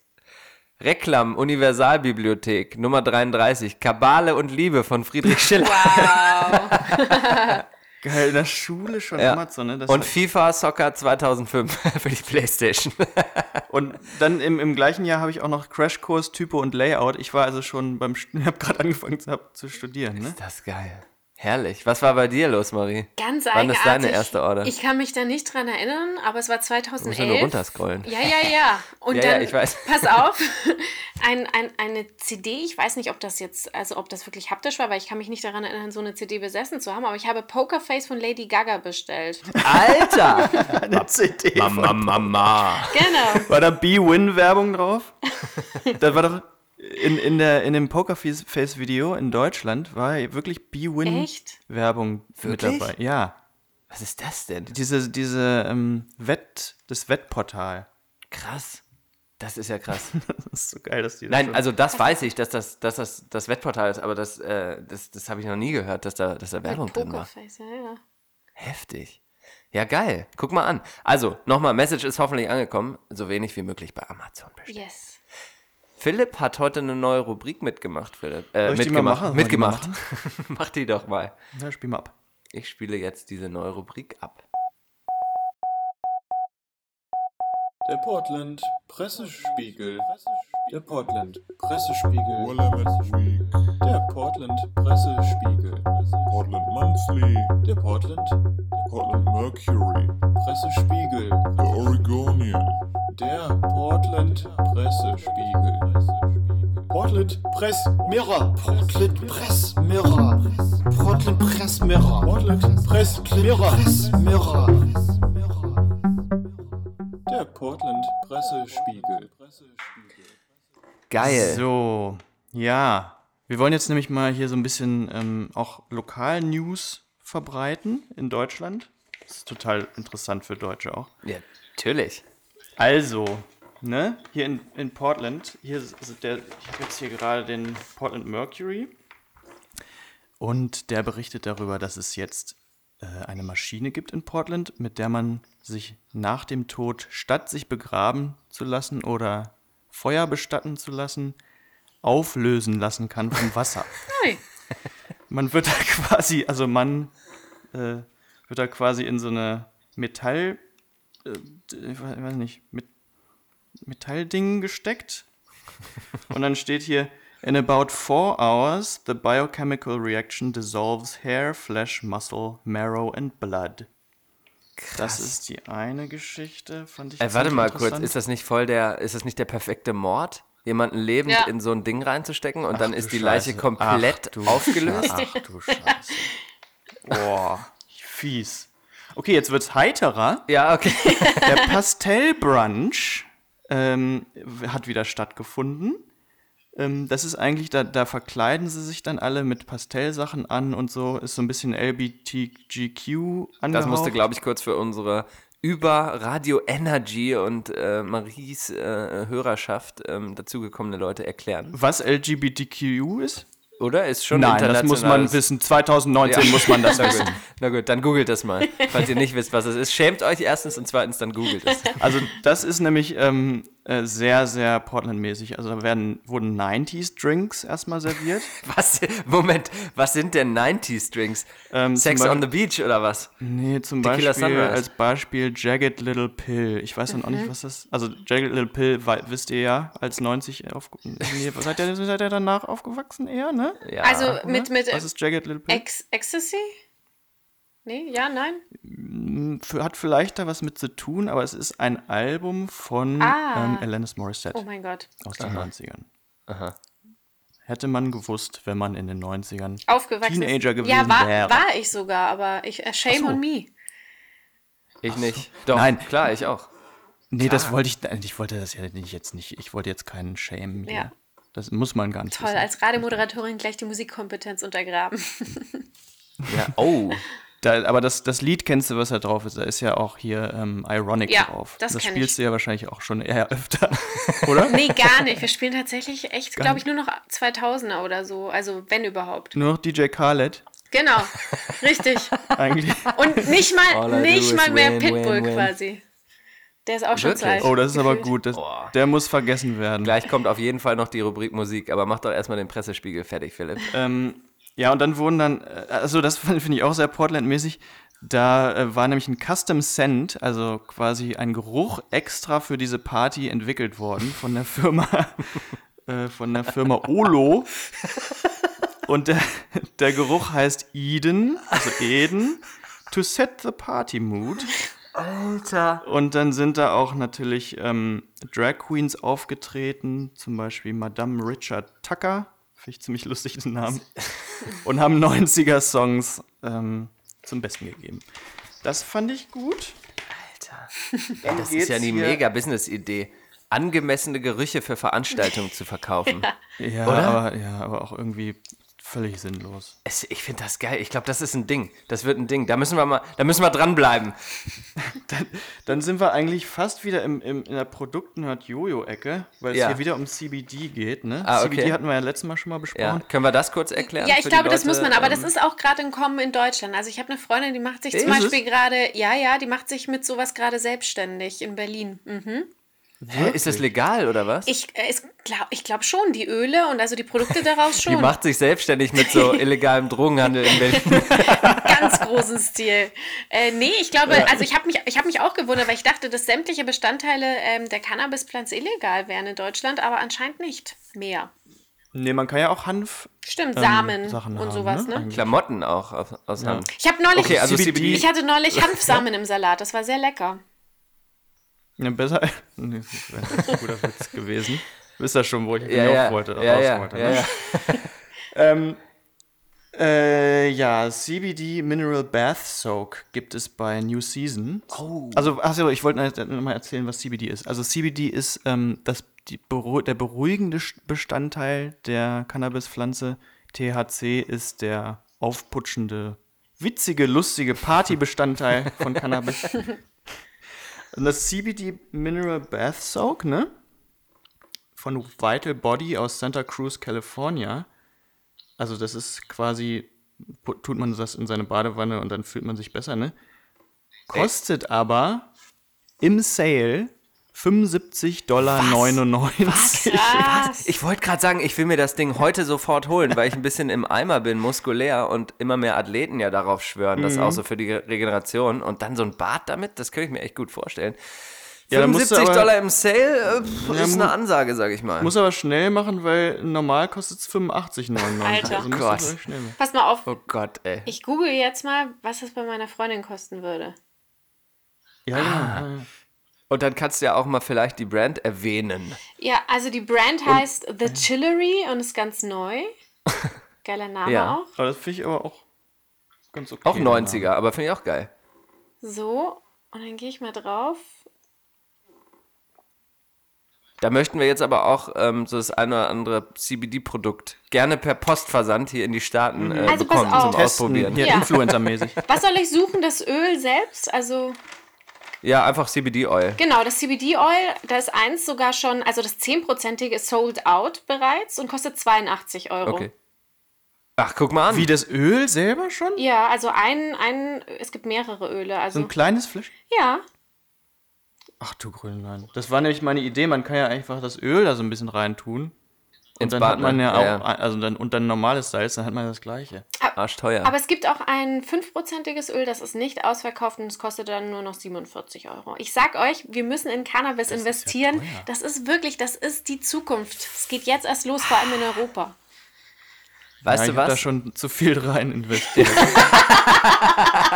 Reklam Universalbibliothek Nummer 33 Kabale und Liebe von Friedrich Schiller. wow. Geil, in der Schule schon Ja. Amazon, ne? Das Und FIFA Soccer 2005 für die Playstation. Und dann im, im gleichen Jahr habe ich auch noch Crashkurs, Typo und Layout. Ich war also schon beim, habe gerade angefangen zu, hab, zu studieren, ne? Das ist geil. Herrlich. Was war bei dir los, Marie? Ganz Wann ist deine erste Order? Ich kann mich da nicht dran erinnern, aber es war Du musst ja 2011. nur runterscrollen. Ja, ja, ja. Und Ja, ja, dann, ich weiß. pass auf, ein, ein, eine CD, ich weiß nicht, ob das jetzt, also ob das wirklich haptisch war, weil ich kann mich nicht daran erinnern, so eine CD besessen zu haben, aber ich habe Pokerface von Lady Gaga bestellt. Alter! Eine CD. Mama, Mama. Genau. War da B-Win-Werbung drauf? das war doch in, in, der, in dem Pokerface-Video in Deutschland war wirklich? B-Win-Werbung mit dabei. Ja. Was ist das denn? Diese, diese ähm, Wett, das Wettportal. Krass. Das ist ja krass. Das ist so geil, dass die das Nein, schon- also das weiß ich, dass das, dass das das Wettportal ist, aber das, äh, das, das habe ich noch nie gehört, dass da, dass da Werbung drin war. Pokerface, ja, ja. Heftig. Ja, geil. Guck mal an. Also, nochmal, Message ist hoffentlich angekommen. So wenig wie möglich bei Amazon bestellen. Yes. Philipp hat heute eine neue Rubrik mitgemacht, Philipp. Äh, ich die mal mitgemacht. machen? Ich die mal mitgemacht. Mach die doch mal. Ja, spiel mal ab. Ich spiele jetzt diese neue Rubrik ab. Der Portland Pressespiegel. Der Portland Pressespiegel. Der Portland Pressespiegel. Portland Monthly, Der Portland Portland Mercury, Pressespiegel. The Oregonian, Der Portland Pressespiegel. Portland Press Mirror. Portland Press Mirror. Portland Press Mirror. Portland Press Mirror. Press Mirror. Der Portland Pressespiegel. Geil. So, ja. Wir wollen jetzt nämlich mal hier so ein bisschen ähm, auch Lokal-News verbreiten in Deutschland. Das ist total interessant für Deutsche auch. Ja, natürlich. Also, ne, hier in, in Portland, hier ist der, ich habe jetzt hier gerade den Portland Mercury und der berichtet darüber, dass es jetzt äh, eine Maschine gibt in Portland, mit der man sich nach dem Tod, statt sich begraben zu lassen oder Feuer bestatten zu lassen, auflösen lassen kann vom Wasser. Hey. Man wird da quasi, also man äh, wird da quasi in so eine Metall, äh, ich weiß nicht, mit Metallding gesteckt. Und dann steht hier, in about four hours, the biochemical reaction dissolves hair, flesh, muscle, marrow and blood. Das ist die eine Geschichte, fand ich Äh, warte mal kurz, ist das nicht voll der, ist das nicht der perfekte Mord? Jemanden lebend Ja. in so ein Ding reinzustecken und dann Ach ist du die Leiche Scheiße. komplett Ach du aufgelöst? Ach du Scheiße. Boah, fies. Okay, jetzt wird's heiterer. Ja, okay. Der Pastellbrunch ähm, hat wieder stattgefunden. Ähm, das ist eigentlich, da, da verkleiden sie sich dann alle mit Pastellsachen an und so, ist so ein bisschen LBTGQ angehaucht. Das musste, glaube ich, kurz für unsere über Radio Energy und äh, Maries äh, Hörerschaft ähm, dazugekommene Leute erklären. Was LGBTQ ist? Oder? Ist schon Nein, das muss man wissen. 2019 Ja. muss man das Na wissen. gut. Na gut, dann googelt das mal. Falls ihr nicht wisst, was es ist, schämt euch erstens und zweitens dann googelt es. Also das ist nämlich ähm, äh, sehr, sehr Portland-mäßig. Also da werden, wurden 90s-Drinks erstmal serviert. Was? Moment, was sind denn 90s Drinks? Ähm, Sex zum on the Beach oder was? Nee, zum Tequila Beispiel Sunrise. als Beispiel Jagged Little Pill. Ich weiß dann auch nicht, was das Also Jagged Little Pill, wisst ihr ja, als 90 auf, nee, seid, ihr, seid ihr danach aufgewachsen eher, ne? Ja. Also mit, mit Was ist Jagged Little Pill? Ex Ecstasy? Nee, ja, nein? Hat vielleicht da was mit zu tun, aber es ist ein Album von Ah. ähm, Alanis Morissette Oh mein Gott. aus den 90ern. Aha. Hätte man gewusst, wenn man in den 90ern Aufgewachsen. ist- Teenager gewesen ja, war, wäre. war ich sogar, aber ich, äh, shame so. on me. Ich nicht. Doch, Nein. klar, ich auch. Nee, das wollte ich, ich wollte das ja nicht jetzt nicht, ich wollte jetzt keinen Shame hier. Ja. Das muss man gar nicht Toll, wissen. als Radiomoderatorin gleich die Musikkompetenz untergraben. Ja. Oh. Da, aber das, das Lied kennst du, was da drauf ist. Da ist ja auch hier ähm, Ironic Ja, drauf. das das spielst ich. du ja wahrscheinlich auch schon eher öfter, oder? nee, gar nicht. Wir spielen tatsächlich echt, glaube ich, nur noch 2000er oder so. Also, wenn überhaupt. Nur noch DJ Khaled Genau, richtig. eigentlich. Und nicht mal, nicht mal mehr win, Pitbull win, win. quasi. Der ist auch schon zu alt. Oh, das ist aber gefühlt. gut. Das, der muss vergessen werden. Gleich kommt auf jeden Fall noch die Rubrik Musik, aber mach doch erstmal den Pressespiegel fertig, Philipp. Ähm, ja, und dann wurden dann, äh, also das finde find ich auch sehr Portland-mäßig. Da äh, war nämlich ein Custom Scent, also quasi ein Geruch extra für diese Party entwickelt worden von der Firma, äh, von der Firma Olo. Und der, der Geruch heißt Eden, also Eden, to set the party mood. Alter. Und dann sind da auch natürlich ähm, Drag Queens aufgetreten, zum Beispiel Madame Richard Tucker, finde ich ziemlich lustig den Namen, und haben 90er-Songs ähm, zum Besten gegeben. Das fand ich gut. Ey, das ist ja die mega Business-Idee. Angemessene Gerüche für Veranstaltungen zu verkaufen. Ja, Oder? aber, ja, aber auch irgendwie völlig sinnlos. Es, ich finde das geil. Ich glaube, das ist ein Ding. Das wird ein Ding. Da müssen wir mal, da müssen wir dranbleiben. Dann sind wir eigentlich fast wieder im, im, in der Produkten-Hört-Jojo-Ecke, weil es Ja. hier wieder um CBD geht. Ne? Ah, CBD okay. hatten wir ja letztes Mal schon mal Ja. besprochen. Können wir das kurz erklären? Ja, ich glaube, das muss man, aber das Ähm, ist auch gerade im Kommen in Deutschland. Also ich habe eine Freundin, die macht sich zum es? Beispiel gerade, ja, ja, die macht sich mit sowas gerade selbstständig in Berlin. Mhm. Hä, ist das legal oder was? Ich, äh, es glaub, ich glaube schon, die Öle und also die Produkte daraus Die schon. macht sich selbstständig mit so illegalem Drogenhandel in Berlin. ganz großen Stil. Äh, nee, ich glaube, also ich habe mich, ich hab mich auch gewundert, weil ich dachte, dass sämtliche Bestandteile ähm, der Cannabispflanze illegal wären in Deutschland, aber anscheinend nicht mehr. Nee, man kann ja auch Hanf Stimmt, ähm, Samen Sachen und haben, sowas, ne? Klamotten auch aus, aus Ja. Hand. Ich habe neulich, Okay, also. CBD. ich hatte neulich Hanfsamen im Salat, das war sehr lecker. Ja, besser. Nee, das wäre ein guter Witz gewesen. Wisst ihr schon, wo ich Ja, ja, wollte, ja, ja, wollte. ja, ne? ja. Ähm, äh, ja, CBD Mineral Bath Soak gibt es bei New Season. Oh. Also, achso, ich wollte noch mal erzählen, was CBD ist. Also, CBD ist ähm, das, die, der beruhigende Bestandteil der Cannabispflanze. THC ist der aufputschende, witzige, lustige Partybestandteil von Cannabis. Und das CBD Mineral Bath Soak, ne? Von Vital Body aus Santa Cruz, California. Also das ist quasi, tut man das in seine Badewanne und dann fühlt man sich besser, ne? Kostet aber im Sale 75,99 Dollar. Krass. Ich wollte gerade sagen, ich will mir das Ding heute sofort holen, weil ich ein bisschen im Eimer bin, muskulär und immer mehr Athleten ja darauf schwören, das auch so für die Regeneration und dann so ein Bad damit, das könnte ich mir echt gut vorstellen. Ja, dann musst du 75 aber- Dollar im Sale äh, pf, Ja, ist eine Ansage, sag ich mal. Muss aber schnell machen, weil normal kostet es 85,99. Alter. Also Gott. Pass mal auf, oh Gott, ey. ich google jetzt mal, was das bei meiner Freundin kosten würde. Ja, genau. Und dann kannst du ja auch mal vielleicht die Brand erwähnen. Ja, also die Brand heißt The Chillery und ist ganz neu. Geiler Name Ja. auch. Aber das finde ich aber auch ganz okay. Auch 90er, aber finde ich auch geil. So, und dann gehe ich mal drauf. Da möchten wir jetzt aber auch ähm, so das eine oder andere CBD-Produkt gerne per Postversand hier in die Staaten äh, Also pass bekommen auf. zum Testen, Ausprobieren. hier Ja. Influencer-mäßig. Was soll ich suchen? Das Öl selbst? Also, Ja, einfach CBD-Oil. genau, das CBD-Oil, da ist eins sogar schon, also das 10%ige ist sold out bereits und kostet 82 Euro. Okay. Ach, guck mal an. Wie das Öl selber schon? Ja, also ein, ein, es gibt mehrere Öle. So Also, ein kleines Fläschchen? ja, Ach du Grünlein. Das war nämlich meine Idee. Man kann ja einfach das Öl da so ein bisschen reintun. Und dann hat man ja auch, Ja, ja. also dann, und dann normales Salz, dann hat man das gleiche. Arschteuer. aber es gibt auch ein 5%iges Öl, das ist nicht ausverkauft und es kostet dann nur noch 47 Euro. Ich sag euch, wir müssen in Cannabis investieren. teuer. das ist wirklich, das ist die Zukunft. Es geht jetzt erst los, vor allem in Europa. weißt ja, du ich hab da was? schon zu viel rein investiert.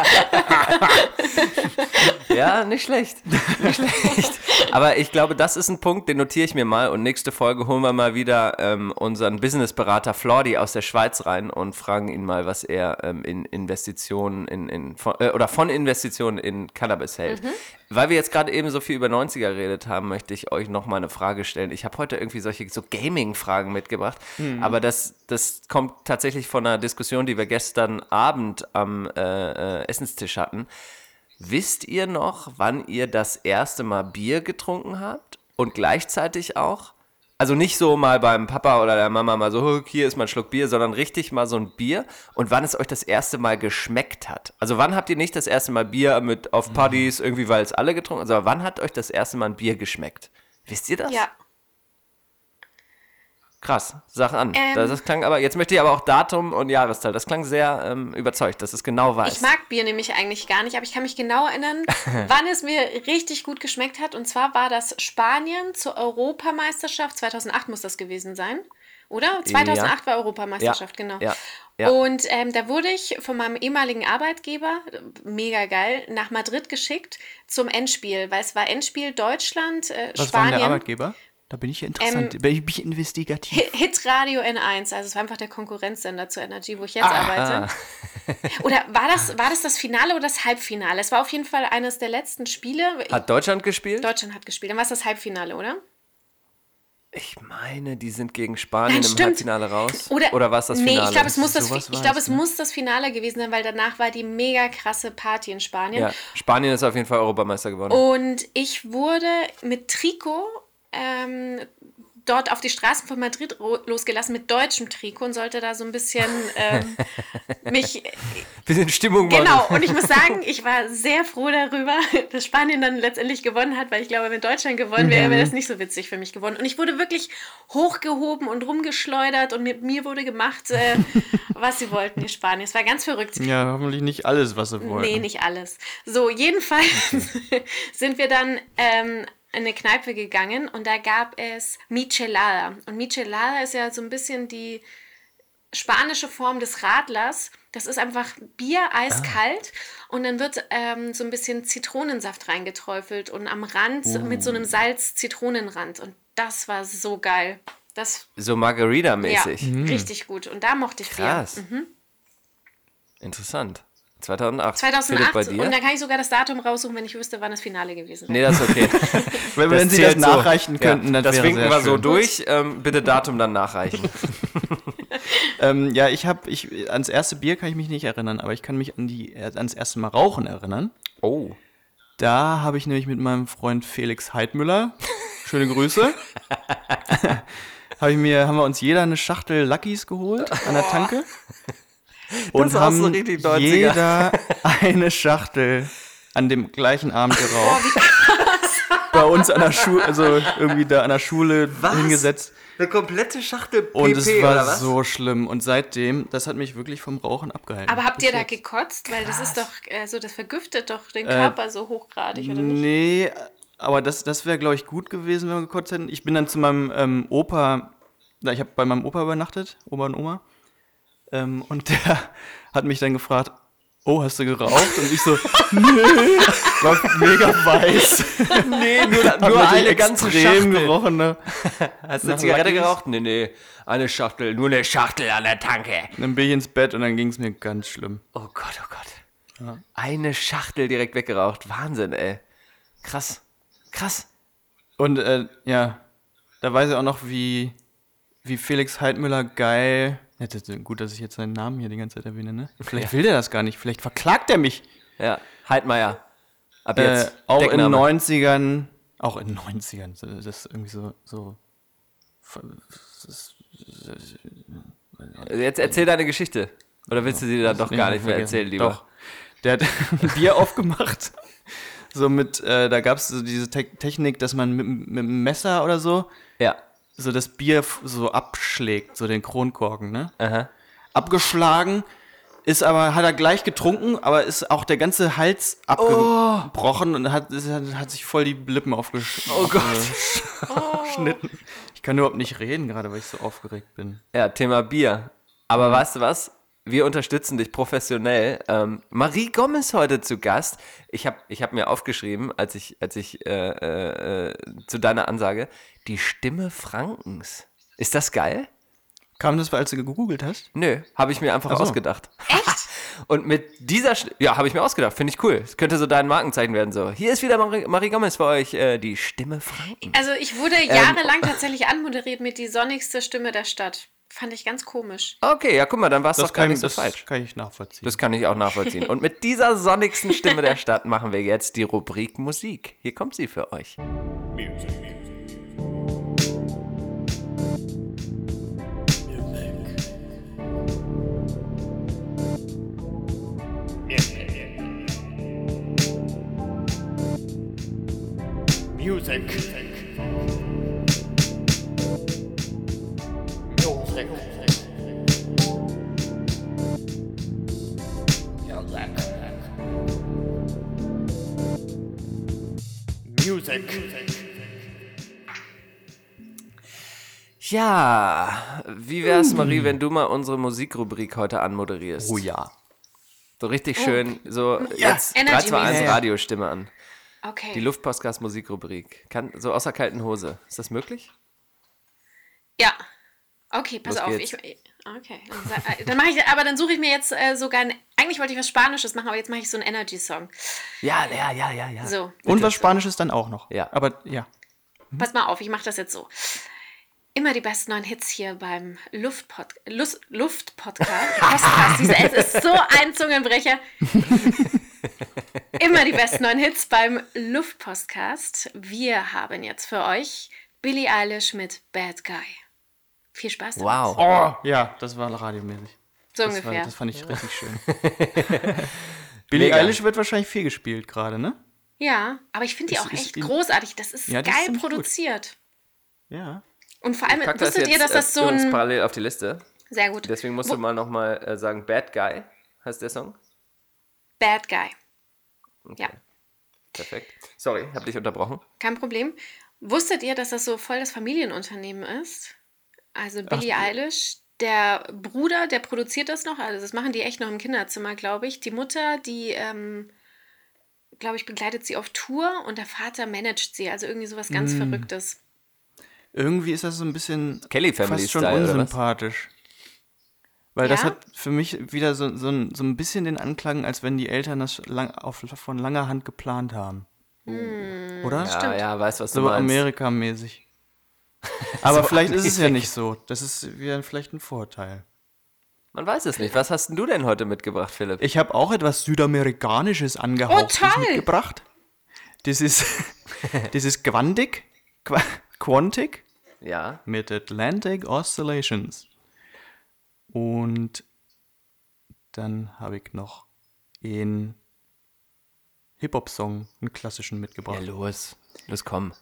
Ja, nicht schlecht. Nicht schlecht. Aber ich glaube, das ist ein Punkt, den notiere ich mir mal. Und nächste Folge holen wir mal wieder ähm, unseren Businessberater Flordi aus der Schweiz rein und fragen ihn mal, was er ähm, in Investitionen in, in von, äh, oder von Investitionen in Cannabis hält. Weil wir jetzt gerade eben so viel über 90er geredet haben, möchte ich euch noch mal eine Frage stellen. Ich habe heute irgendwie solche so Gaming-Fragen mitgebracht, aber das, das kommt tatsächlich von einer Diskussion, die wir gestern Abend am äh, äh, Essenstisch hatten. Wisst ihr noch, wann ihr das erste Mal Bier getrunken habt? Und gleichzeitig auch? Also nicht so mal beim Papa oder der Mama mal so, "Oh, hier ist mal ein Schluck Bier, sondern richtig mal so ein Bier. Und wann es euch das erste Mal geschmeckt hat? Also wann habt ihr nicht das erste Mal Bier mit auf Partys, irgendwie weil es alle getrunken sondern wann hat euch das erste Mal ein Bier geschmeckt? Wisst ihr das? Ja, Krass, sag an. Ähm. das, das klang aber, jetzt möchte ich aber auch Datum und Jahreszahl. Das klang sehr ähm, überzeugt, dass es genau weiß. ich mag Bier nämlich eigentlich gar nicht, aber ich kann mich genau erinnern, wann es mir richtig gut geschmeckt hat. Und zwar war das Spanien zur Europameisterschaft. 2008 muss das gewesen sein. Oder? 2008 war Europameisterschaft, genau. Ja, ja. Und ähm, da wurde ich von meinem ehemaligen Arbeitgeber, mega geil, nach Madrid geschickt zum Endspiel, weil es war Endspiel Deutschland, äh, Was war denn der Spanien. Arbeitgeber? Da bin ich interessant. Ähm, bin ich investigativ. Hi- Hitradio N1, also es war einfach der Konkurrenzsender zu Energy, wo ich jetzt Ah. arbeite. Oder war das, war das das Finale oder das Halbfinale? Es war auf jeden Fall eines der letzten Spiele. Hat Deutschland gespielt? Deutschland hat gespielt. Dann war es das Halbfinale, oder? Ich meine, die sind gegen Spanien Nein, im. Halbfinale raus. Oder, Oder war es das nee, Finale? ich glaube, es, muss das, ich glaub, es, es ne? muss das Finale gewesen sein, weil danach war die mega krasse Party in Spanien. ja, Spanien ist auf jeden Fall Europameister geworden. Und ich wurde mit Trikot ähm, dort auf die Straßen von Madrid losgelassen mit deutschem Trikot und sollte da so ein bisschen ähm, mich. Bisschen Stimmung machen. Genau, und ich muss sagen, ich war sehr froh darüber, dass Spanien dann letztendlich gewonnen hat, weil ich glaube, wenn Deutschland gewonnen wäre, wäre das nicht so witzig für mich gewonnen. Und ich wurde wirklich hochgehoben und rumgeschleudert und mit mir wurde gemacht, äh, was sie wollten, die Spanier. Es war ganz verrückt. Ja, hoffentlich nicht alles, was sie wollten. Nee, nicht alles. So, jedenfalls sind wir dann ähm, in eine Kneipe gegangen und da gab es Michelada. Und Michelada ist ja so ein bisschen die spanische Form des Radlers. Das ist einfach Bier eiskalt und dann wird ähm, so ein bisschen Zitronensaft reingeträufelt und am Rand mit so einem Salz-Zitronenrand. Und das war so geil. Das So ja, Margarita-mäßig. richtig gut. Und da mochte ich Bier. Krass. Interessant. 2008. 2008 Philipp, bei und dir? da kann ich sogar das Datum raussuchen, wenn ich wüsste, wann das Finale gewesen wäre. Nee, das ist okay. Wenn, wenn Sie das so. nachreichen könnten, ja, das, das wäre winken sehr wir so durch. Ähm, bitte Datum dann nachreichen. Ähm, ja, ich habe, ich, ans erste Bier kann ich mich nicht erinnern, aber ich kann mich an die, ans erste Mal Rauchen erinnern. Oh. Da habe ich nämlich mit meinem Freund Felix Heidmüller, schöne Grüße, habe ich mir, haben wir uns jeder eine Schachtel Luckys geholt an der Tanke. Und haben so richtig 90er. jeder eine Schachtel an dem gleichen Abend geraucht. Bei uns an der Schule, also irgendwie da an der Schule Was? hingesetzt. Eine komplette Schachtel PP, Und es war oder was? so schlimm. Und seitdem, das hat mich wirklich vom Rauchen abgehalten. Aber habt ihr da gekotzt? Weil das ist doch, äh, so, das vergiftet doch den Körper so hochgradig, oder nicht? Nee, aber das, das wäre, glaube ich, gut gewesen, wenn wir gekotzt hätten. Ich bin dann zu meinem ähm, Opa, na, ich habe bei meinem Opa übernachtet, Opa und Oma. Ähm, und der hat mich dann gefragt, oh, hast du geraucht? Und ich so, nee, war mega weiß. Nee, nur, nur eine ganze Schachtel. gerochen, ne? Hast du eine Zigarette geraucht? Nee, nee. Eine Schachtel. Nur eine Schachtel an der Tanke. Dann bin ich ins Bett und dann ging es mir ganz schlimm. Oh Gott, oh Gott. Eine Schachtel direkt weggeraucht. Wahnsinn, ey. Krass. Krass. Und äh, ja, da weiß ich auch noch, wie, wie Felix Heidmüller geil. Ja, das ist gut, dass ich jetzt seinen Namen hier die ganze Zeit erwähne, ne? Vielleicht will der das gar nicht. Vielleicht verklagt er mich. Ja. Heidmeier. Ab Äh, jetzt. auch in Deckname. den 90ern. Auch in den 90ern. so- Das ist irgendwie so. so Jetzt erzähl deine Geschichte. Oder willst du sie dann doch gar nicht mehr erzählen, lieber? Doch. Der hat ein Bier aufgemacht. So mit, äh, da gab es so diese Te Technik, dass man mit, mit einem Messer oder so Ja. So das Bier so abschlägt, so den Kronkorken, ne? Aha. abgeschlagen, ist aber, hat er gleich getrunken, aber ist auch der ganze Hals abgebrochen und hat, ist, hat, sich voll die Lippen aufgesch oh aufgeschnitten. Ich kann überhaupt nicht reden, gerade weil ich so aufgeregt bin. Ja, Thema Bier. Aber weißt du was? Wir unterstützen dich professionell. Ähm, Marie Gomez heute zu Gast. Ich habe ich hab mir aufgeschrieben, als ich, als ich äh, äh, zu deiner Ansage, die Stimme Frankens. Ist das geil? Kam das, als du gegoogelt hast? Nö, habe ich mir einfach Ach so. ausgedacht. Echt? Und mit dieser, St ja, habe ich mir ausgedacht. Finde ich cool. Das könnte so dein Markenzeichen werden. So, hier ist wieder Marie, Marie Gomez für euch, äh, die Stimme Franken. Also ich wurde Ähm, jahrelang tatsächlich anmoderiert mit die sonnigste Stimme der Stadt. Fand ich ganz komisch. Okay, ja, guck mal, dann war es doch gar kann, nicht so das falsch. kann ich nachvollziehen. Das kann ich auch nachvollziehen. Und mit dieser sonnigsten Stimme der Stadt machen wir jetzt die Rubrik Musik. Hier kommt sie für euch. Music. Music. Ja, wie wär's, Marie, wenn du mal unsere Musikrubrik heute anmoderierst? oh ja. So richtig schön, so jetzt Energy 3, 2, 1 Music. Radiostimme an. Okay. Die Luftpostcast Musikrubrik. Kann, so aus der kalten Hose. Ist das möglich? Ja. Okay, pass Los auf. geht's. Ich, okay. Dann, äh, dann mache ich, aber dann suche ich mir jetzt äh, sogar, ein, eigentlich wollte ich was Spanisches machen, aber jetzt mache ich so einen Energy-Song. Ja, ja, ja, ja, ja. So, Und was Spanisches dann auch noch. Ja. Aber ja. pass mal auf, ich mache das jetzt so. Immer die besten neuen Hits hier beim Luftpod Lust Luftpodcast. Podcast. Diese- Es ist so ein Zungenbrecher. Immer die besten neuen Hits beim Luftpodcast. Wir haben jetzt für euch Billie Eilish mit Bad Guy. Viel Spaß damit. Wow. Oh, ja, das war radiomäßig. So Das, war, ungefähr. das fand ich richtig schön. Billie Mega. Eilish wird wahrscheinlich viel gespielt gerade, ne? Ja, aber ich finde die Ist- auch ist echt großartig. Das ist Ja, ist geil gut. produziert. Ja. Und vor allem, Pack das wusstet jetzt ihr, dass das so ein. parallel auf die Liste. Sehr gut. Deswegen musst Wo- du mal nochmal äh, sagen, Bad Guy heißt der Song. Bad Guy. Ja, Perfekt. Sorry, hab dich unterbrochen. kein Problem. Wusstet ihr, dass das so voll das Familienunternehmen ist? Also Billie Eilish, der Bruder, der produziert das noch, also das machen die echt noch im Kinderzimmer, glaube ich. Die Mutter, die, ähm, glaube ich, begleitet sie auf Tour und der Vater managt sie, also irgendwie sowas ganz Mm. Verrücktes. Irgendwie ist das so ein bisschen Kelly Family fast schon Style, oder was? unsympathisch. Weil das Ja? hat für mich wieder so, so, ein, so ein bisschen den Anklang, als wenn die Eltern das lang, auf, von langer Hand geplant haben. Oder? Ja, ja, weißt was du So meinst. Amerika-mäßig. Aber vielleicht ist es ja nicht so. Das ist wieder vielleicht ein Vorteil. Man weiß es nicht. Was hast denn du denn heute mitgebracht, Philipp? Ich habe auch etwas Südamerikanisches angehauchtes Oh, mitgebracht. Das ist, das ist Quantic, Qua- Quantic Ja. mit Atlantic Oscillations. Und dann habe ich noch einen Hip-Hop-Song, einen klassischen Ja, mitgebracht. los. Los, komm.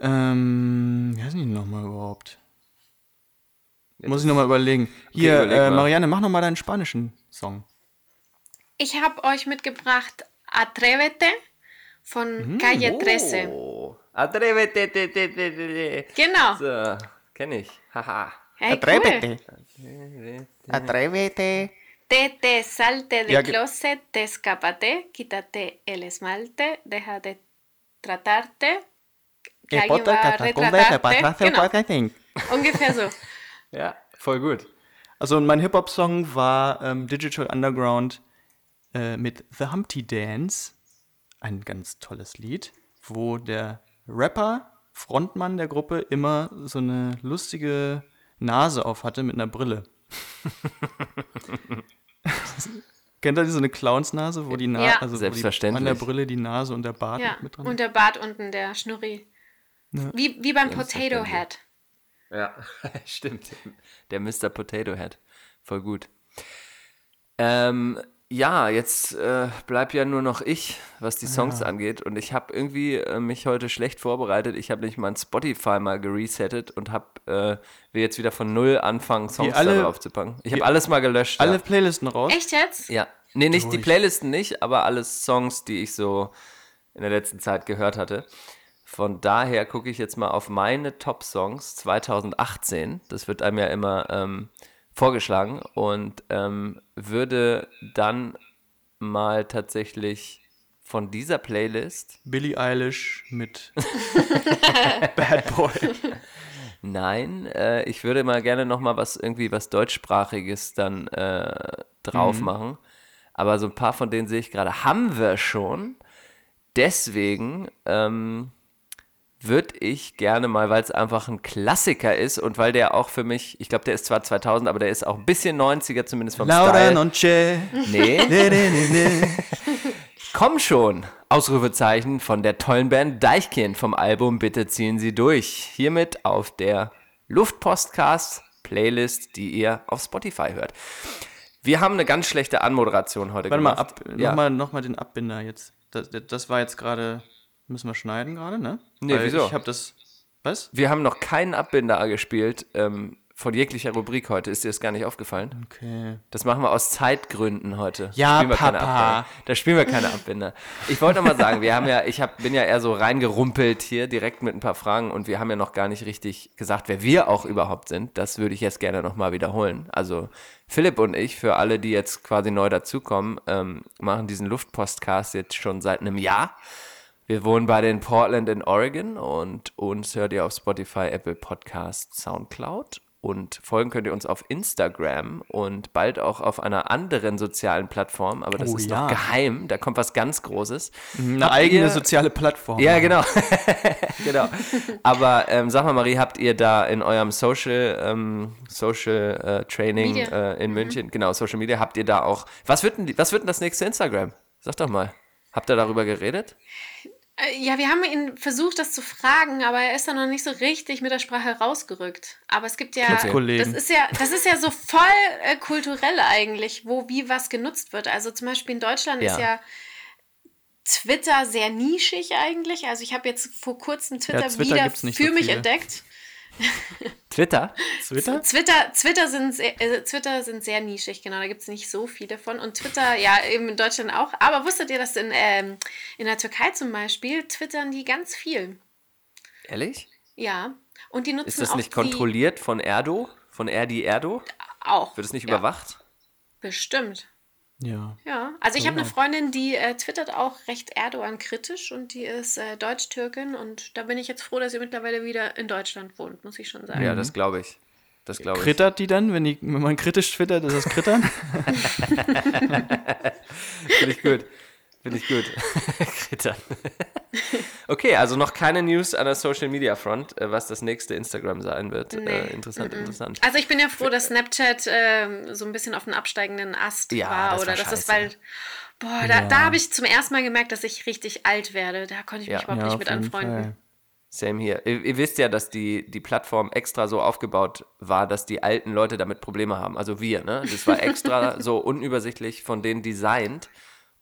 Ähm, wie heißt die nochmal überhaupt? Jetzt Muss ich nochmal überlegen. Hier, überleg äh, mal. Marianne, mach nochmal deinen spanischen Song. Ich habe euch mitgebracht Atrévete von Calle 13. Oh. Atrévete. te, te, te, te. Genau. So, kenn ich. Haha. Hey, cool. Atrévete. Te, te, salte del Ja, closet, te, escápate, quítate el esmalte, deja de tratarte, que alguien va a retratarte. Genau, ungefähr so. Ja, voll gut. Also mein Hip-Hop-Song war ähm, Digital Underground äh, mit The Humpty Dance. Ein ganz tolles Lied, wo der Rapper, Frontmann der Gruppe, immer so eine lustige Nase auf hatte mit einer Brille. Kennt ihr so eine Clownsnase, wo die Nase, Ja. also wo die, Selbstverständlich. an der Brille die Nase und der Bart Ja, mit dran und der Bart unten, der Schnurri. Wie, wie beim Potato Head. Ja, stimmt. Der Mr. Potato Head. Voll gut. Ähm, ja, jetzt äh, bleib ja nur noch ich, was die Songs angeht. Und ich habe irgendwie äh, mich heute schlecht vorbereitet. Ich habe nämlich mein Spotify mal geresettet und habe äh, will jetzt wieder von null anfangen, Songs alle- da drauf zu packen. Ich habe die- alles mal gelöscht. Alle ja. Playlisten raus. Echt jetzt? Ja, nee, nicht die Durch. Playlisten nicht, aber alle Songs, die ich so in der letzten Zeit gehört hatte. Von daher gucke ich jetzt mal auf meine Top-Songs 2018. Das wird einem ja immer ähm, vorgeschlagen und ähm, würde dann mal tatsächlich von dieser Playlist, Billie Eilish mit Bad Boy. nein, äh, ich würde mal gerne noch mal was irgendwie was deutschsprachiges dann äh, drauf machen. Aber so ein paar von denen sehe ich gerade, haben wir schon. Deswegen ähm, würde ich gerne mal, weil es einfach ein Klassiker ist und weil der auch für mich, ich glaube, der ist zwar 2000, aber der ist auch ein bisschen 90er zumindest vom Laura Style. Nonche. Nee, Ne, ne, ne, ne. komm schon! Ausrufezeichen von der tollen Band Deichkind vom Album Bitte ziehen Sie durch. Hiermit auf der Luftpostcast Playlist, die ihr auf Spotify hört. Wir haben eine ganz schlechte Anmoderation heute Warte mal, gemacht. ab, ja. nochmal noch mal den Abbinder jetzt. Das, das war jetzt gerade. Müssen wir schneiden gerade, ne? Nee, Weil wieso? Ich habe das. Was? Wir haben noch keinen Abbinder gespielt ähm, von jeglicher Rubrik heute. Ist dir das gar nicht aufgefallen? Okay. Das machen wir aus Zeitgründen heute. Ja, Spielen Papa. Da spielen wir keine Abbinder. Ich wollte noch mal sagen, wir haben ja, ich hab, bin ja eher so reingerumpelt hier direkt mit ein paar Fragen und wir haben ja noch gar nicht richtig gesagt, wer wir auch überhaupt sind. Das würde ich jetzt gerne noch mal wiederholen. Also Philipp und ich, für alle, die jetzt quasi neu dazukommen, ähm, machen diesen Luftpostcast jetzt schon seit einem Jahr. Wir wohnen beide in Portland in Oregon und uns hört ihr auf Spotify, Apple Podcast, Soundcloud. und folgen könnt ihr uns auf Instagram und bald auch auf einer anderen sozialen Plattform, aber das Oh ist ja. noch geheim, da kommt was ganz Großes. Eine Habt eigene ihr- soziale Plattform. Ja, genau. genau. Aber ähm, sag mal, Marie, habt ihr da in eurem Social, ähm, Social äh, Training äh, in München, genau, Social Media, habt ihr da auch, was wird denn, was wird denn das nächste Instagram? Sag doch mal. Habt ihr darüber geredet? Äh, Ja, wir haben ihn versucht, das zu fragen, aber er ist da noch nicht so richtig mit der Sprache rausgerückt. Aber es gibt ja, das ist ja, das ist ja so voll äh, kulturell eigentlich, wo wie was genutzt wird. Also zum Beispiel in Deutschland Ja. ist ja Twitter sehr nischig eigentlich. Also ich habe jetzt vor kurzem Twitter, Twitter wieder für so mich entdeckt. Twitter? Twitter? Twitter, Twitter, sind, sehr- äh, Twitter sind sehr nischig, genau, da gibt es nicht so viele von. Und Twitter, ja, eben in Deutschland auch. Aber wusstet ihr, dass in, ähm, in der Türkei zum Beispiel twittern die ganz viel? Ehrlich? Ja. Und die nutzen Ist das auch nicht die- kontrolliert von Erdo? Von Erdi Erdo? Auch. Wird es nicht ja, überwacht? Bestimmt. Ja. Ja. Also ich habe Ja. eine Freundin, die äh, twittert auch recht Erdogan kritisch und die ist äh, Deutsch-Türkin und da bin ich jetzt froh, dass sie mittlerweile wieder in Deutschland wohnt, muss ich schon sagen. Ja, das glaube ich. Das glaube ich. Krittert die dann, wenn, die, wenn man kritisch twittert, ist das Krittern? Finde ich gut. Finde ich gut. Krittern. okay, also noch keine News an der Social Media Front, äh, was das nächste Instagram sein wird. Nee. Äh, interessant, interessant. Also ich bin ja froh, dass Snapchat ähm, so ein bisschen auf den absteigenden Ast Ja, war. das oder war dass das bald. Boah, da, da habe ich zum ersten Mal gemerkt, dass ich richtig alt werde. Da konnte ich mich Ja. überhaupt ja, nicht mit anfreunden. Fall. Same hier. Ihr, ihr wisst ja, dass die, die Plattform extra so aufgebaut war, dass die alten Leute damit Probleme haben. Also wir, ne? Das war extra so unübersichtlich von denen designt,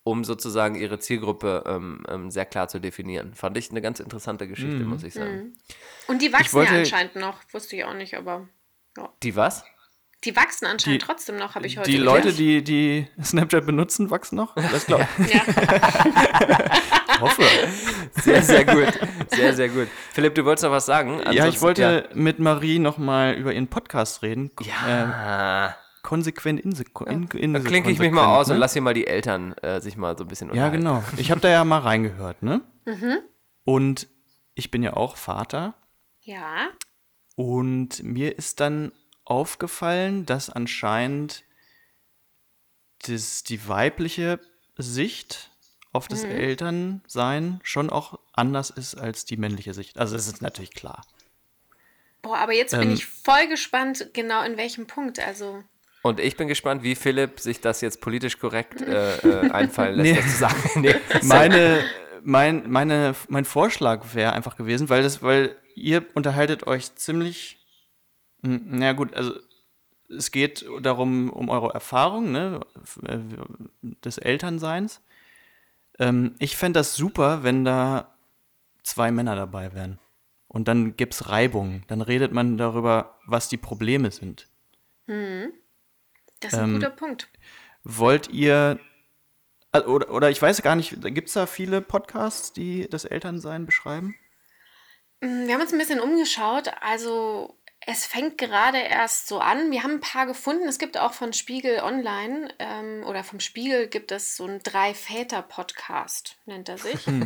um sozusagen ihre Zielgruppe ähm, ähm, sehr klar zu definieren. Fand ich eine ganz interessante Geschichte, Mhm. muss ich sagen. Und die wachsen wollte- ja anscheinend noch. Wusste ich auch nicht, aber Die was? die wachsen anscheinend Die- trotzdem noch, habe ich heute Die gelernt. Leute, die, die Snapchat benutzen, wachsen noch? Das glaube ich. Ja. hoffe. Sehr, sehr gut. Sehr, sehr gut. Philipp, du wolltest noch was sagen? Ja, ich Ansonsten- wollte mit Marie nochmal über ihren Podcast reden. Ja. Äh, konsequent in, in, in Da klinke ich mich mal aus ne? und lass hier mal die Eltern äh, sich mal so ein bisschen Ja, unterhalten. genau. Ich habe da ja mal reingehört, ne? Und ich bin ja auch Vater. ja. Und mir ist dann aufgefallen, dass anscheinend das, die weibliche Sicht auf das Elternsein schon auch anders ist als die männliche Sicht. Also das ist natürlich klar. Boah, aber jetzt bin Ähm, ich voll gespannt, genau in welchem Punkt. Also. Und ich bin gespannt, wie Philipp sich das jetzt politisch korrekt äh, äh, einfallen lässt, Nee. das zu sagen. Nee. Meine, mein, meine, mein Vorschlag wäre einfach gewesen, weil das, weil ihr unterhaltet euch ziemlich, hm, na gut, also es geht darum, um eure Erfahrung, ne, äh, des Elternseins. Ähm, ich fände das super, wenn da zwei Männer dabei wären. Und dann gibt's Reibung. Dann redet man darüber, was die Probleme sind. Das ist ein Ähm, guter Punkt. Wollt ihr, oder, oder ich weiß gar nicht, gibt es da viele Podcasts, die das Elternsein beschreiben? Wir haben uns ein bisschen umgeschaut. Also es fängt gerade erst so an. Wir haben ein paar gefunden. Es gibt auch von Spiegel Online ähm, oder vom Spiegel gibt es so einen Drei-Väter-Podcast, nennt er sich.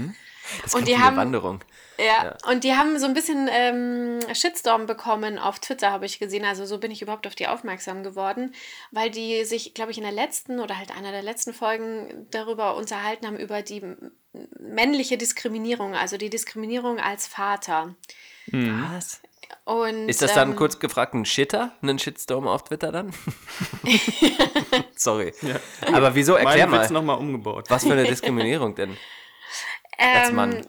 Das Und die haben- Wanderung. Ja, und die haben so ein bisschen ähm, Shitstorm bekommen auf Twitter, habe ich gesehen. Also so bin ich überhaupt auf die aufmerksam geworden, weil die sich, glaube ich, in der letzten oder halt einer der letzten Folgen darüber unterhalten haben, über die männliche Diskriminierung, also die Diskriminierung als Vater. Was? Und, Ist das dann ähm, kurz gefragt ein Shitter? Ein Shitstorm auf Twitter dann? Sorry. Aber wieso? Erklär Mein mal. Witz nochmal umgebaut. Was für eine Diskriminierung denn? Als Ähm, Mann.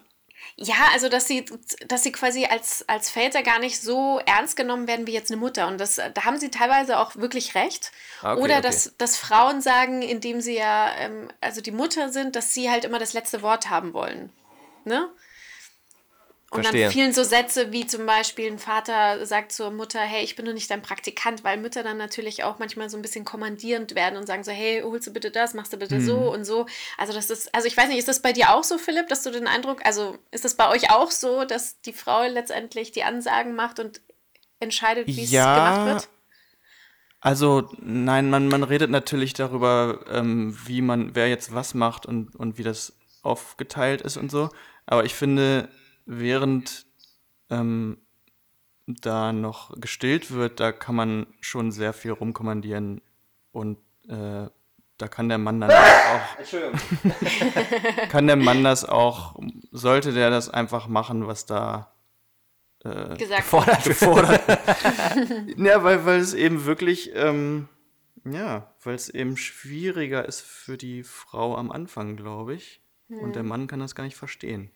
Ja, also dass sie, dass sie quasi als, als Väter gar nicht so ernst genommen werden wie jetzt eine Mutter. Und das, da haben sie teilweise auch wirklich recht. Ah, okay, Oder okay. Dass, dass Frauen sagen, indem sie ja, ähm, also die Mutter sind, dass sie halt immer das letzte Wort haben wollen. Ne? Und Verstehe. dann fielen so Sätze wie zum Beispiel ein Vater sagt zur Mutter, hey, ich bin doch nicht dein Praktikant, weil Mütter dann natürlich auch manchmal so ein bisschen kommandierend werden und sagen so, hey, holst du bitte das, machst du bitte so und so. Also das ist, also ich weiß nicht, ist das bei dir auch so, Philipp, dass du den Eindruck, also ist das bei euch auch so, dass die Frau letztendlich die Ansagen macht und entscheidet, wie es Ja, gemacht wird? Also, nein, man, man redet natürlich darüber, ähm, wie man, wer jetzt was macht und, und wie das aufgeteilt ist und so. Aber ich finde, während ähm, da noch gestillt wird, da kann man schon sehr viel rumkommandieren und äh, da kann der Mann dann auch, Entschuldigung. kann der Mann das auch, sollte der das einfach machen, was da gesagt. Fordert. gefordert wird. ja, weil, weil es eben wirklich, ähm, ja, weil es eben schwieriger ist für die Frau am Anfang, glaube ich. Und der Mann kann das gar nicht verstehen.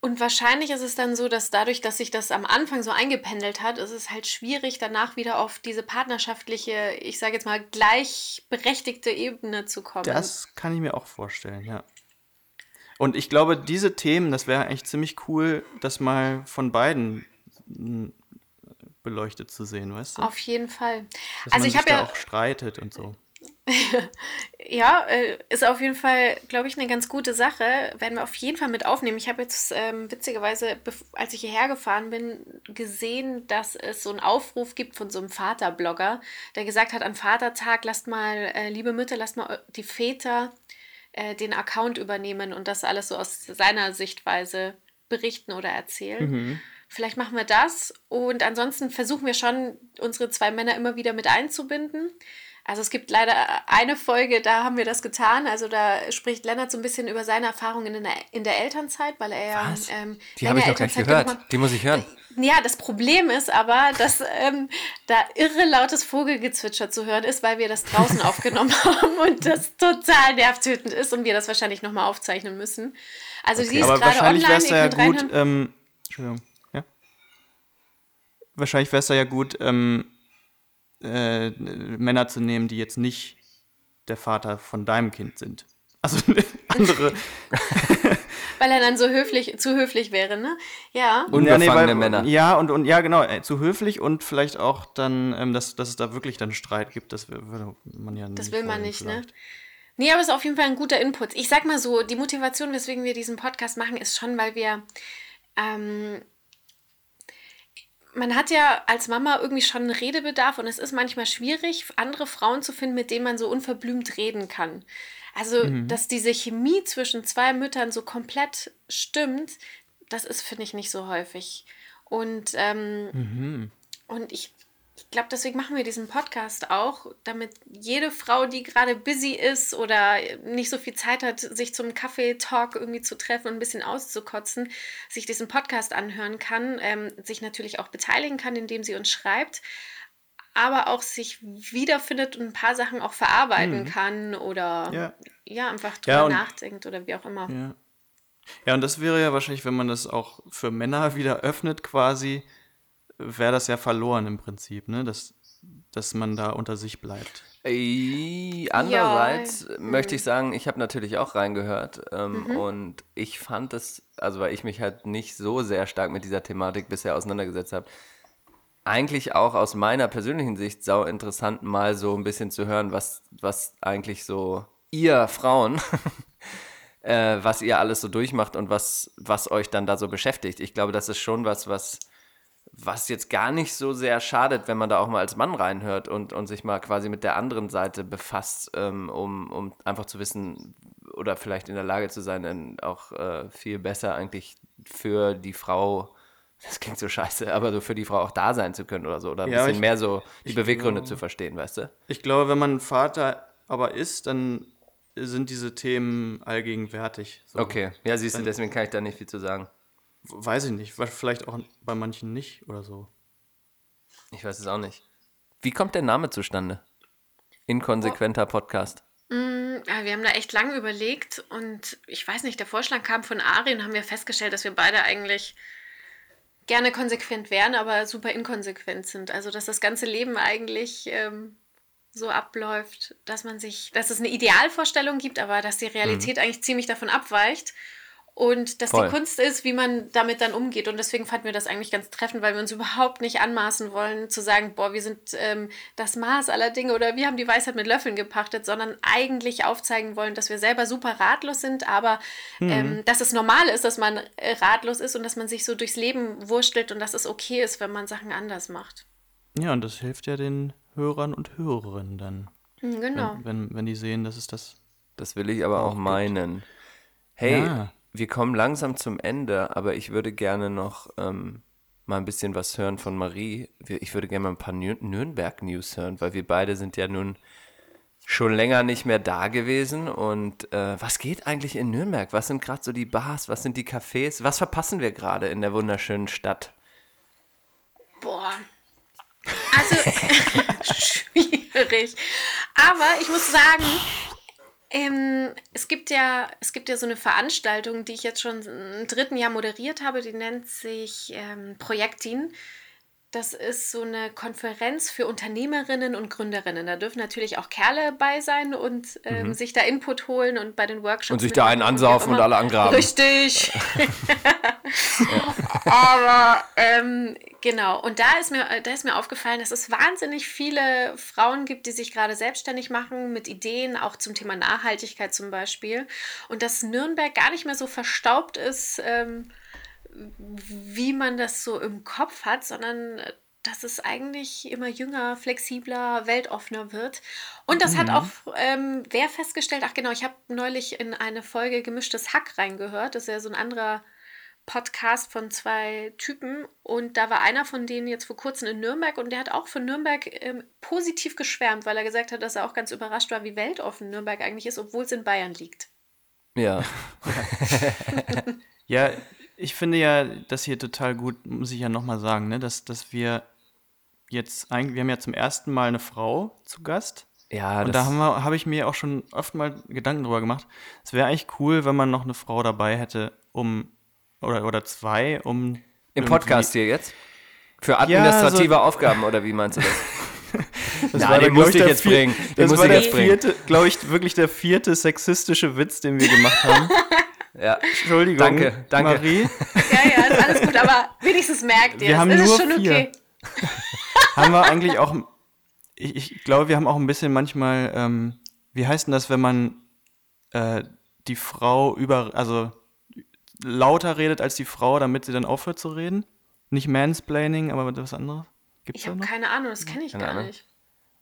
Und wahrscheinlich ist es dann so, dass dadurch, dass sich das am Anfang so eingependelt hat, ist es halt schwierig, danach wieder auf diese partnerschaftliche, ich sage jetzt mal, gleichberechtigte Ebene zu kommen. Das kann ich mir auch vorstellen, ja. Und ich glaube, diese Themen, das wäre eigentlich ziemlich cool, das mal von beiden mm, beleuchtet zu sehen, weißt du? Auf jeden Fall. Dass also man ich sich habe da ja, auch streitet und so. ja, äh, ist auf jeden Fall, glaube ich, eine ganz gute Sache. Werden wir auf jeden Fall mit aufnehmen. Ich habe jetzt ähm, witzigerweise, als ich hierher gefahren bin, gesehen, dass es so einen Aufruf gibt von so einem Vaterblogger, der gesagt hat, an Vatertag, lasst mal, äh, liebe Mütter, lasst mal die Väter äh, den Account übernehmen und das alles so aus seiner Sichtweise berichten oder erzählen. Vielleicht machen wir das und ansonsten versuchen wir schon, unsere zwei Männer immer wieder mit einzubinden. Also es gibt leider eine Folge, da haben wir das getan. Also da spricht Lennart so ein bisschen über seine Erfahrungen in der, in der Elternzeit, weil er ja Was? ähm, Die habe ich noch gar nicht Elternzeit gehört. hat. Die muss ich hören. Ja, das Problem ist aber, dass ähm, da irre lautes Vogelgezwitscher zu hören ist, weil wir das draußen aufgenommen haben und das total nervtötend ist und wir das wahrscheinlich nochmal aufzeichnen müssen. Also sie ist Aber gerade wahrscheinlich wäre online, es ihr da ja gut, ähm, Entschuldigung, ja? Wahrscheinlich wäre es da ja gut, ähm, äh, Männer zu nehmen, die jetzt nicht der Vater von deinem Kind sind. Also andere. Weil er dann so höflich, zu höflich wäre, ne? Ja. Unbefangene Männer. Ja, und, und ja, genau, äh, zu höflich und vielleicht auch dann, ähm, dass, dass es da wirklich dann Streit gibt, das würde man ja Das nicht will man nicht, ne? vielleicht. Nee, aber es ist auf jeden Fall ein guter Input. Ich sag mal so, die Motivation, weswegen wir diesen Podcast machen, ist schon, weil wir. Ähm, man hat ja als Mama irgendwie schon einen Redebedarf und es ist manchmal schwierig, andere Frauen zu finden, mit denen man so unverblümt reden kann. Also, dass diese Chemie zwischen zwei Müttern so komplett stimmt, das ist, finde ich, nicht so häufig. Und, ähm, und ich, ich glaube, deswegen machen wir diesen Podcast auch, damit jede Frau, die gerade busy ist oder nicht so viel Zeit hat, sich zum Kaffee-Talk irgendwie zu treffen und ein bisschen auszukotzen, sich diesen Podcast anhören kann, ähm, sich natürlich auch beteiligen kann, indem sie uns schreibt, aber auch sich wiederfindet und ein paar Sachen auch verarbeiten kann oder ja, Ja. einfach drüber Ja, und- nachdenkt oder wie auch immer. Ja. Ja, und das wäre ja wahrscheinlich, wenn man das auch für Männer wieder öffnet, quasi, wäre das ja verloren im Prinzip, ne? Dass, dass man da unter sich bleibt. Ey, Andererseits Ja, möchte ich sagen, ich habe natürlich auch reingehört ähm, Mhm. und ich fand es, also weil ich mich halt nicht so sehr stark mit dieser Thematik bisher auseinandergesetzt habe, eigentlich auch aus meiner persönlichen Sicht sau interessant, mal so ein bisschen zu hören, was, was eigentlich so ihr Frauen, äh, was ihr alles so durchmacht und was, was euch dann da so beschäftigt. Ich glaube, das ist schon was, was was jetzt gar nicht so sehr schadet, wenn man da auch mal als Mann reinhört und, und sich mal quasi mit der anderen Seite befasst, ähm, um, um einfach zu wissen oder vielleicht in der Lage zu sein, dann auch äh, viel besser eigentlich für die Frau, das klingt so scheiße, aber so für die Frau auch da sein zu können oder so. Oder ein Ja, bisschen ich- mehr so die Beweggründe glaube- zu verstehen, weißt du? Ich glaube, wenn man Vater aber ist, dann sind diese Themen allgegenwärtig. So. Okay, ja, siehst du, deswegen kann ich da nicht viel zu sagen. Weiß ich nicht, weil vielleicht auch bei manchen nicht oder so. Ich weiß es auch nicht. Wie kommt der Name zustande? Inkonsequenter Podcast. Ja, wir haben da echt lange überlegt und ich weiß nicht, der Vorschlag kam von Ari und haben wir festgestellt, dass wir beide eigentlich gerne konsequent wären, aber super inkonsequent sind. Also, dass das ganze Leben eigentlich ähm, so abläuft, dass man sich, dass es eine Idealvorstellung gibt, aber dass die Realität eigentlich ziemlich davon abweicht. Und dass Voll. die Kunst ist, wie man damit dann umgeht. Und deswegen fanden wir das eigentlich ganz treffend, weil wir uns überhaupt nicht anmaßen wollen, zu sagen, boah, wir sind ähm, das Maß aller Dinge oder wir haben die Weisheit mit Löffeln gepachtet, sondern eigentlich aufzeigen wollen, dass wir selber super ratlos sind, aber ähm, dass es normal ist, dass man äh, ratlos ist und dass man sich so durchs Leben wurstelt und dass es okay ist, wenn man Sachen anders macht. Ja, und das hilft ja den Hörern und Hörerinnen dann. Hm, Genau. Wenn, wenn, wenn die sehen, dass es das. Das will ich aber auch meinen. Hey, Ja. Wir kommen langsam zum Ende, aber ich würde gerne noch ähm, mal ein bisschen was hören von Marie. Ich würde gerne mal ein paar Nür Nürnberg-News hören, weil wir beide sind ja nun schon länger nicht mehr da gewesen. Und äh, was geht eigentlich in Nürnberg? Was sind gerade so die Bars? Was sind die Cafés? Was verpassen wir gerade in der wunderschönen Stadt? Boah. Also, schwierig. Aber ich muss sagen, ähm, es, gibt ja, es gibt ja so eine Veranstaltung, die ich jetzt schon im dritten Jahr moderiert habe, die nennt sich ähm, Projektin. Das ist so eine Konferenz für Unternehmerinnen und Gründerinnen. Da dürfen natürlich auch Kerle bei sein und ähm, sich da Input holen und bei den Workshops. Mhm. Und sich da einen ansaufen und alle angraben. Richtig. Aber ähm, genau, und da ist, mir, da ist mir aufgefallen, dass es wahnsinnig viele Frauen gibt, die sich gerade selbstständig machen mit Ideen, auch zum Thema Nachhaltigkeit zum Beispiel. Und dass Nürnberg gar nicht mehr so verstaubt ist, ähm, wie man das so im Kopf hat, sondern äh, dass es eigentlich immer jünger, flexibler, weltoffener wird. Und das hat auch ähm, wer festgestellt, ach genau, ich habe neulich in eine Folge Gemischtes Hack reingehört, das ist ja so ein anderer Podcast von zwei Typen und da war einer von denen jetzt vor kurzem in Nürnberg und der hat auch von Nürnberg ähm, positiv geschwärmt, weil er gesagt hat, dass er auch ganz überrascht war, wie weltoffen Nürnberg eigentlich ist, obwohl es in Bayern liegt. Ja. Ja, ich finde ja das hier total gut, muss ich ja nochmal sagen, ne? dass, dass wir jetzt eigentlich, wir haben ja zum ersten Mal eine Frau zu Gast. Ja, Und da habe hab ich mir auch schon oft mal Gedanken drüber gemacht. Es wäre eigentlich cool, wenn man noch eine Frau dabei hätte, um, oder, oder zwei, um. im Podcast hier jetzt? Für Ja, administrative so- Aufgaben, oder wie meinst du das? Das Ja, war den musste ich, ich der jetzt vier- bringen. Den Das war ich der vierte, glaube ich, wirklich der vierte sexistische Witz, den wir gemacht haben. Ja. Entschuldigung. Danke, danke. Marie. Ja, ja, ist alles gut, aber wenigstens merkt ihr Wir es. haben es ist nur schon vier. okay. haben wir eigentlich auch, ich, ich glaube, wir haben auch ein bisschen manchmal, ähm, wie heißt denn das, wenn man äh, die Frau über, also lauter redet als die Frau, damit sie dann aufhört zu reden? Nicht Mansplaining, aber was anderes? Gibt's Ich habe keine Ahnung, das kenne ich Keine gar Ahnung. nicht.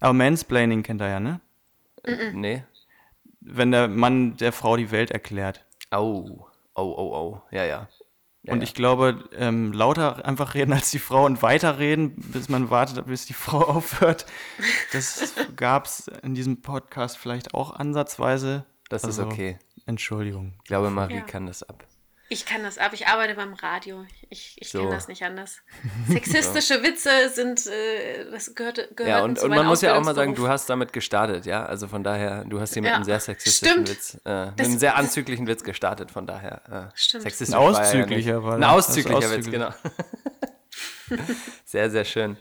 Aber Mansplaining kennt er ja, ne? Nee. Wenn der Mann der Frau die Welt erklärt. Oh. Oh, oh, oh. Ja, ja. ja und ja. ich glaube, ähm, lauter einfach reden als die Frau und weiterreden, bis man wartet, bis die Frau aufhört. Das gab es in diesem Podcast vielleicht auch ansatzweise. Das ist Also, okay. Entschuldigung. Ich glaube, Marie Ja. kann das ab. Ich kann das ab. Ich arbeite beim Radio. Ich, ich So. kenne das nicht anders. Sexistische Witze sind, äh, das gehört, gehört Ja, und, zu und man muss ja auch mal sagen, du hast damit gestartet, ja. Also von daher, du hast hier mit Ja, einem sehr sexistischen stimmt. Witz, äh, mit einem sehr anzüglichen Witz gestartet, von daher. Äh, Stimmt. sexistisch Ein war er ja auszüglicher nicht. war Ein. Das ist auszüglicher Witz, genau. sehr, sehr schön.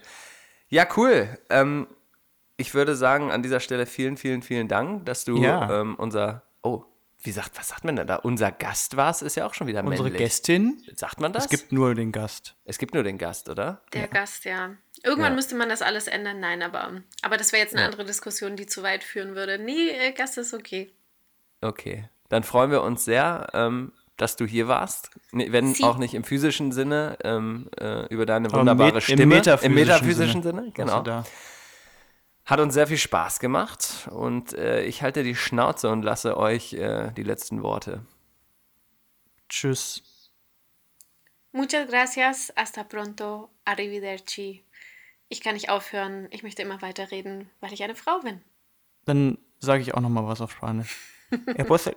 Ja, cool. Ähm, ich würde sagen, an dieser Stelle vielen, vielen, vielen Dank, dass du Ja. ähm, unser, oh, wie sagt, was sagt man denn da? Unser Gast warst, ist ja auch schon wieder Unsere männlich. Gästin, Sagt man das? es gibt nur den Gast. es gibt nur den Gast, oder? Der Gast, ja. Irgendwann Ja. müsste man das alles ändern. Nein, aber, aber das wäre jetzt eine Ja. andere Diskussion, die zu weit führen würde. Nee, äh, Gast ist okay. Okay, dann freuen wir uns sehr, ähm, dass du hier warst. Nee, Wenn Sie- auch nicht im physischen Sinne, ähm, äh, über deine wunderbare Stimme. Im metaphysischen, Im metaphysischen Sinne, Sinne. genau. Also. Hat uns sehr viel Spaß gemacht und äh, ich halte die Schnauze und lasse euch äh, die letzten Worte. Tschüss. Muchas gracias. Hasta pronto. Arrivederci. Ich kann nicht aufhören. Ich möchte immer weiterreden, weil ich eine Frau bin. Dann sage ich auch noch mal was auf Spanisch.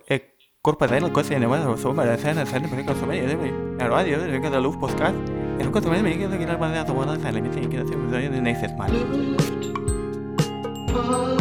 Eh, culpa de la cosa de nuevo, somos la escena, escena, película, somos el el radio, el que da luz podcast. El que tomé me queda que la banda de la sala, me tiene que hacer un de next man. Oh